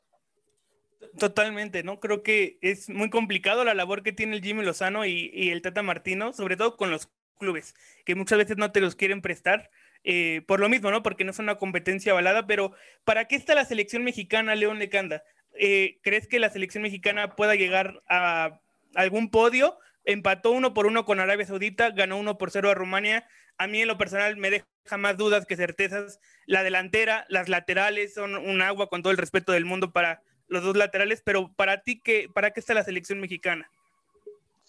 Totalmente, ¿no? Creo que es muy complicado la labor que tiene el Jimmy Lozano y, el Tata Martino, sobre todo con los clubes, que muchas veces no te los quieren prestar, eh, por lo mismo, ¿no? Porque no es una competencia avalada, pero ¿para qué está la selección mexicana, León Lecanda? Eh, ¿Crees que la selección mexicana pueda llegar a algún podio? Empató uno por uno con Arabia Saudita, ganó uno por cero a Rumania. A mí en lo personal me deja más dudas que certezas. La delantera, las laterales son un agua con todo el respeto del mundo para los dos laterales, pero para ti, ¿qué, ¿para qué está la selección mexicana?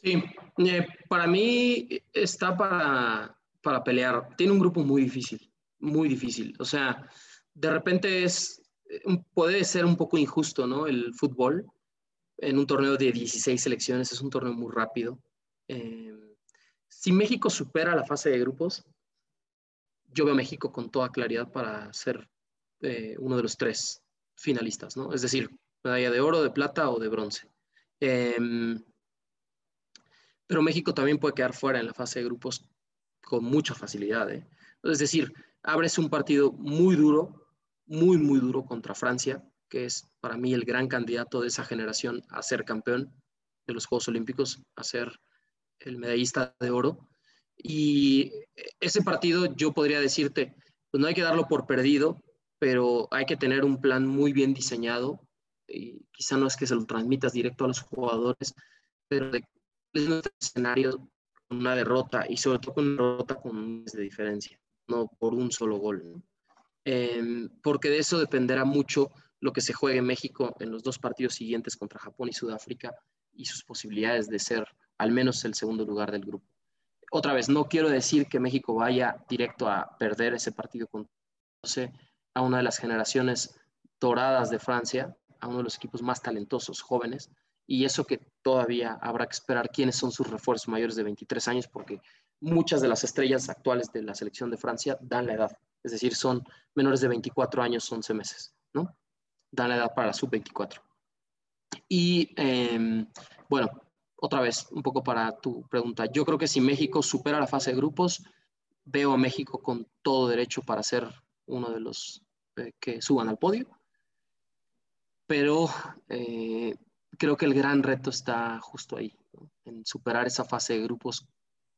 Sí, eh, para mí está para, para pelear. Tiene un grupo muy difícil, muy difícil. O sea, de repente es, puede ser un poco injusto, ¿no? El fútbol en un torneo de 16 selecciones es un torneo muy rápido. Eh, si México supera la fase de grupos, yo veo a México con toda claridad para ser eh, uno de los tres finalistas, ¿no? Es decir, medalla de oro, de plata o de bronce. Em, pero México también puede quedar fuera en la fase de grupos con mucha facilidad. ¿eh? Es decir, abres un partido muy duro, muy, muy duro contra Francia, que es para mí el gran candidato de esa generación a ser campeón de los Juegos Olímpicos, a ser el medallista de oro. Y ese partido yo podría decirte, pues no hay que darlo por perdido, pero hay que tener un plan muy bien diseñado. Y quizá no es que se lo transmitas directo a los jugadores, pero de, un escenario con una derrota y sobre todo con una derrota con de diferencia, no por un solo gol. Em, porque de eso dependerá mucho lo que se juegue en México en los dos partidos siguientes contra Japón y Sudáfrica y sus posibilidades de ser al menos el segundo lugar del grupo. Otra vez, no quiero decir que México vaya directo a perder ese partido con a una de las generaciones doradas de Francia, a uno de los equipos más talentosos, jóvenes, y eso que todavía habrá que esperar quiénes son sus refuerzos mayores de 23 años, porque muchas de las estrellas actuales de la selección de Francia dan la edad, es decir, son menores de 24 años, 11 meses, ¿no? Dan la edad para la sub-24. Y em, bueno, otra vez, un poco para tu pregunta, yo creo que si México supera la fase de grupos, veo a México con todo derecho para ser uno de los eh, que suban al podio, pero eh, creo que el gran reto está justo ahí, en superar esa fase de grupos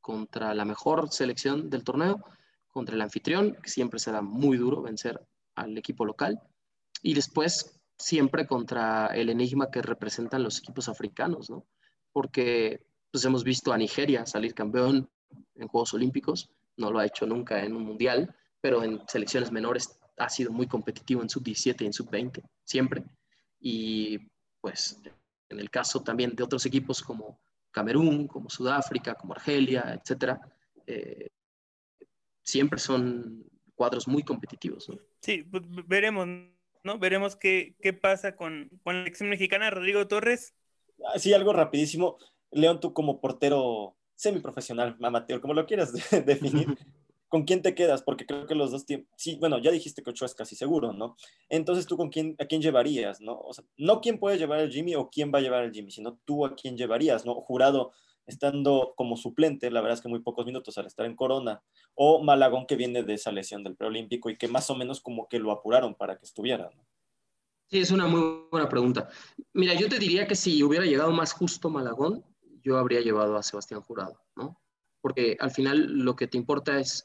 contra la mejor selección del torneo, contra el anfitrión, que siempre será muy duro vencer al equipo local, y después siempre contra el enigma que representan los equipos africanos, ¿no? Porque pues hemos visto a Nigeria salir campeón en Juegos Olímpicos, no lo ha hecho nunca en un mundial, pero en selecciones menores ha sido muy competitivo en sub-17 y en sub-20, siempre. Y pues en el caso también de otros equipos como Camerún, como Sudáfrica, como Argelia, etcétera, eh, siempre son cuadros muy competitivos. Sí, pues, veremos, ¿no? Veremos qué, qué pasa con, con, la selección mexicana. Rodrigo Torres. Ah, sí, algo rapidísimo. León, tú como portero semiprofesional, amateur, como lo quieras <laughs> definir, ¿con quién te quedas? Porque creo que los dos tiempos, sí, bueno, ya dijiste que Ochoa es casi seguro, ¿no? Entonces tú con quién, a quién llevarías, ¿no? O sea, no quién puede llevar al Jimmy o quién va a llevar al Jimmy, sino tú a quién llevarías, ¿no? Jurado estando como suplente, la verdad es que muy pocos minutos al estar en Corona, o Malagón que viene de esa lesión del preolímpico y que más o menos como que lo apuraron para que estuviera, ¿no? Sí, es una muy buena pregunta. Mira, yo te diría que si hubiera llegado más justo Malagón, yo habría llevado a Sebastián Jurado, ¿no? Porque al final lo que te importa es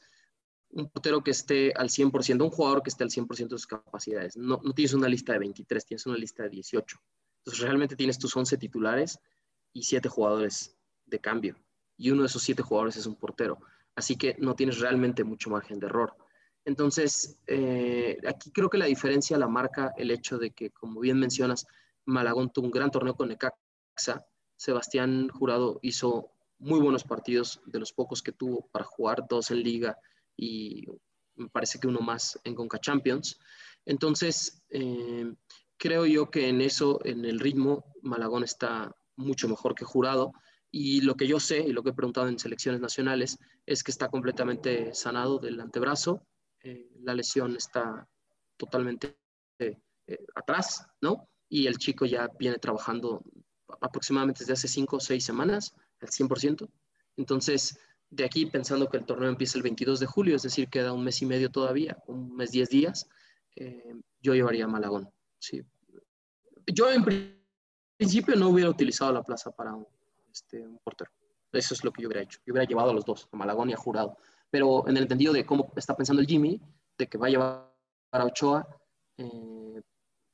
un portero que esté al 100%, un jugador que esté al 100% de sus capacidades. No, no tienes una lista de 23, tienes una lista de 18. Entonces realmente tienes tus 11 titulares y 7 jugadores de cambio. Y uno de esos 7 jugadores es un portero. Así que no tienes realmente mucho margen de error. Entonces, eh, aquí creo que la diferencia la marca el hecho de que, como bien mencionas, Malagón tuvo un gran torneo con Necaxa. Sebastián Jurado hizo muy buenos partidos, de los pocos que tuvo para jugar, dos en liga y me parece que uno más en Conca Champions. Entonces, eh, creo yo que en eso, en el ritmo, Malagón está mucho mejor que jurado. Y lo que yo sé y lo que he preguntado en selecciones nacionales es que está completamente sanado del antebrazo. Eh, la lesión está totalmente eh, atrás, ¿no? Y el chico ya viene trabajando aproximadamente desde hace cinco o seis semanas, al 100%. Entonces, de aquí pensando que el torneo empieza el 22 de julio, es decir, queda un mes y medio todavía, un mes, 10 días, eh, yo llevaría a Malagón. Sí. Yo en principio no hubiera utilizado la plaza para un, este, un portero. Eso es lo que yo hubiera hecho. Yo hubiera llevado a los dos, a Malagón y a Jurado. Pero en el entendido de cómo está pensando el Jimmy, de que va a llevar a Ochoa, eh,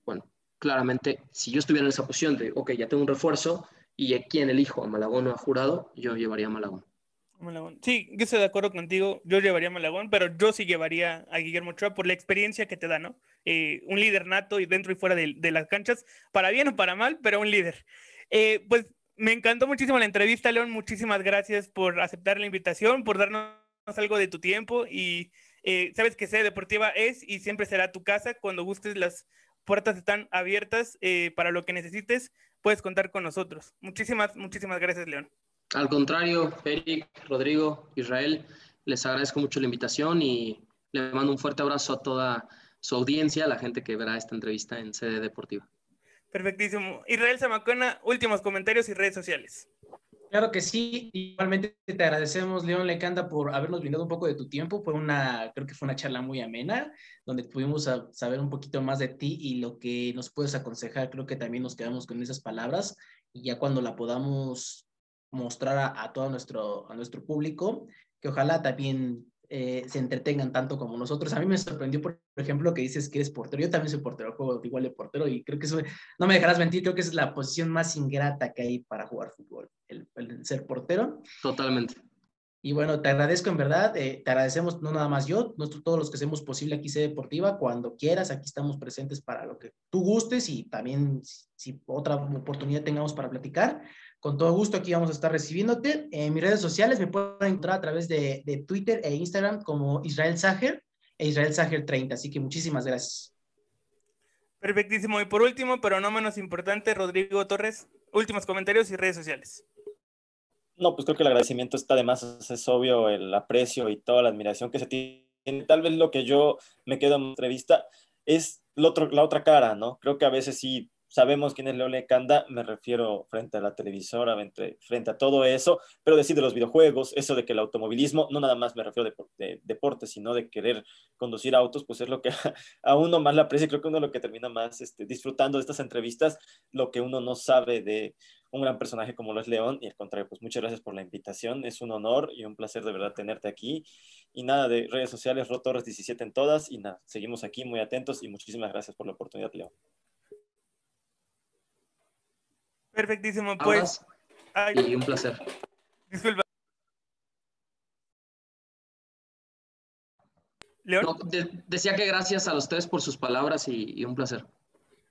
bueno, claramente, si yo estuviera en esa posición de, ok, ya tengo un refuerzo, y a quién elijo, a Malagón o a Jurado, yo llevaría a Malagón. Malagón. Sí, yo estoy de acuerdo contigo. Yo llevaría a Malagón, pero yo sí llevaría a Guillermo Ochoa por la experiencia que te da, ¿no? Eh, un líder nato y dentro y fuera de, las canchas, para bien o para mal, pero un líder. Eh, pues me encantó muchísimo la entrevista, León. Muchísimas gracias por aceptar la invitación, por darnos algo de tu tiempo y eh, sabes que Sede Deportiva es y siempre será tu casa. Cuando gustes, las puertas están abiertas para lo que necesites. Puedes contar con nosotros. Muchísimas, muchísimas gracias, León. Al contrario, Eric, Rodrigo, Israel, les agradezco mucho la invitación y le mando un fuerte abrazo a toda su audiencia, a la gente que verá esta entrevista en sede deportiva. Perfectísimo. Israel Zamacona, últimos comentarios y redes sociales. Claro que sí, igualmente te agradecemos, León Lecanda, por habernos brindado un poco de tu tiempo. Fue una, creo que fue una charla muy amena, donde pudimos saber un poquito más de ti y lo que nos puedes aconsejar. Creo que también nos quedamos con esas palabras y ya cuando la podamos mostrar a, todo nuestro, a nuestro público, que ojalá también eh, se entretengan tanto como nosotros. A mí me sorprendió, por ejemplo, que dices que eres portero. Yo también soy portero, juego igual de portero y creo que eso, no me dejarás mentir, creo que es la posición más ingrata que hay para jugar fútbol, el, ser portero. Totalmente. Y bueno, te agradezco en verdad, eh, te agradecemos no nada más yo, nosotros, todos los que hacemos posible aquí C Deportiva, cuando quieras, aquí estamos presentes para lo que tú gustes y también si otra oportunidad tengamos para platicar. Con todo gusto aquí vamos a estar recibiéndote. En mis redes sociales me pueden encontrar a través de, de Twitter e Instagram como Israel Sager e Israel Sager 30. Así que muchísimas gracias. Perfectísimo. Y por último, pero no menos importante, Rodrigo Torres, últimos comentarios y redes sociales. No, pues creo que el agradecimiento está de más, es obvio el aprecio y toda la admiración que se tiene. Tal vez lo que yo me quedo en entrevista es otro, la otra cara, ¿no? Creo que a veces sí sabemos quién es Leone Kanda, me refiero frente a la televisora, frente, a todo eso, pero decir de los videojuegos, eso de que el automovilismo, no nada más me refiero de, deporte, sino de querer conducir autos, pues es lo que <laughs> a, uno más le aprecia, creo que uno lo que termina más este, disfrutando de estas entrevistas, lo que uno no sabe de un gran personaje como lo es León, y al contrario, pues muchas gracias por la invitación, es un honor y un placer de verdad tenerte aquí, y nada, de redes sociales, Rotorres 17 en todas, y nada, seguimos aquí muy atentos y muchísimas gracias por la oportunidad, León. Perfectísimo, pues. y un placer. Disculpa. León. decía que gracias a los tres por sus palabras y, un placer.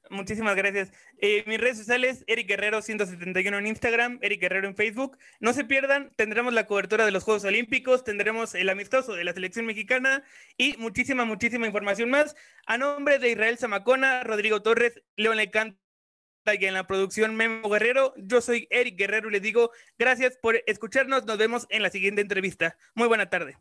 Muchísimas gracias. Eh, mis redes sociales, Eric Guerrero 171 en Instagram, Eric Guerrero en Facebook. No se pierdan, tendremos la cobertura de los Juegos Olímpicos, tendremos el amistoso de la selección mexicana y muchísima, muchísima información más. A nombre de Israel Zamacona, Rodrigo Torres, León Lecant y en la producción Memo Guerrero. Yo soy Eric Guerrero y les digo gracias por escucharnos. Nos vemos en la siguiente entrevista. Muy buena tarde.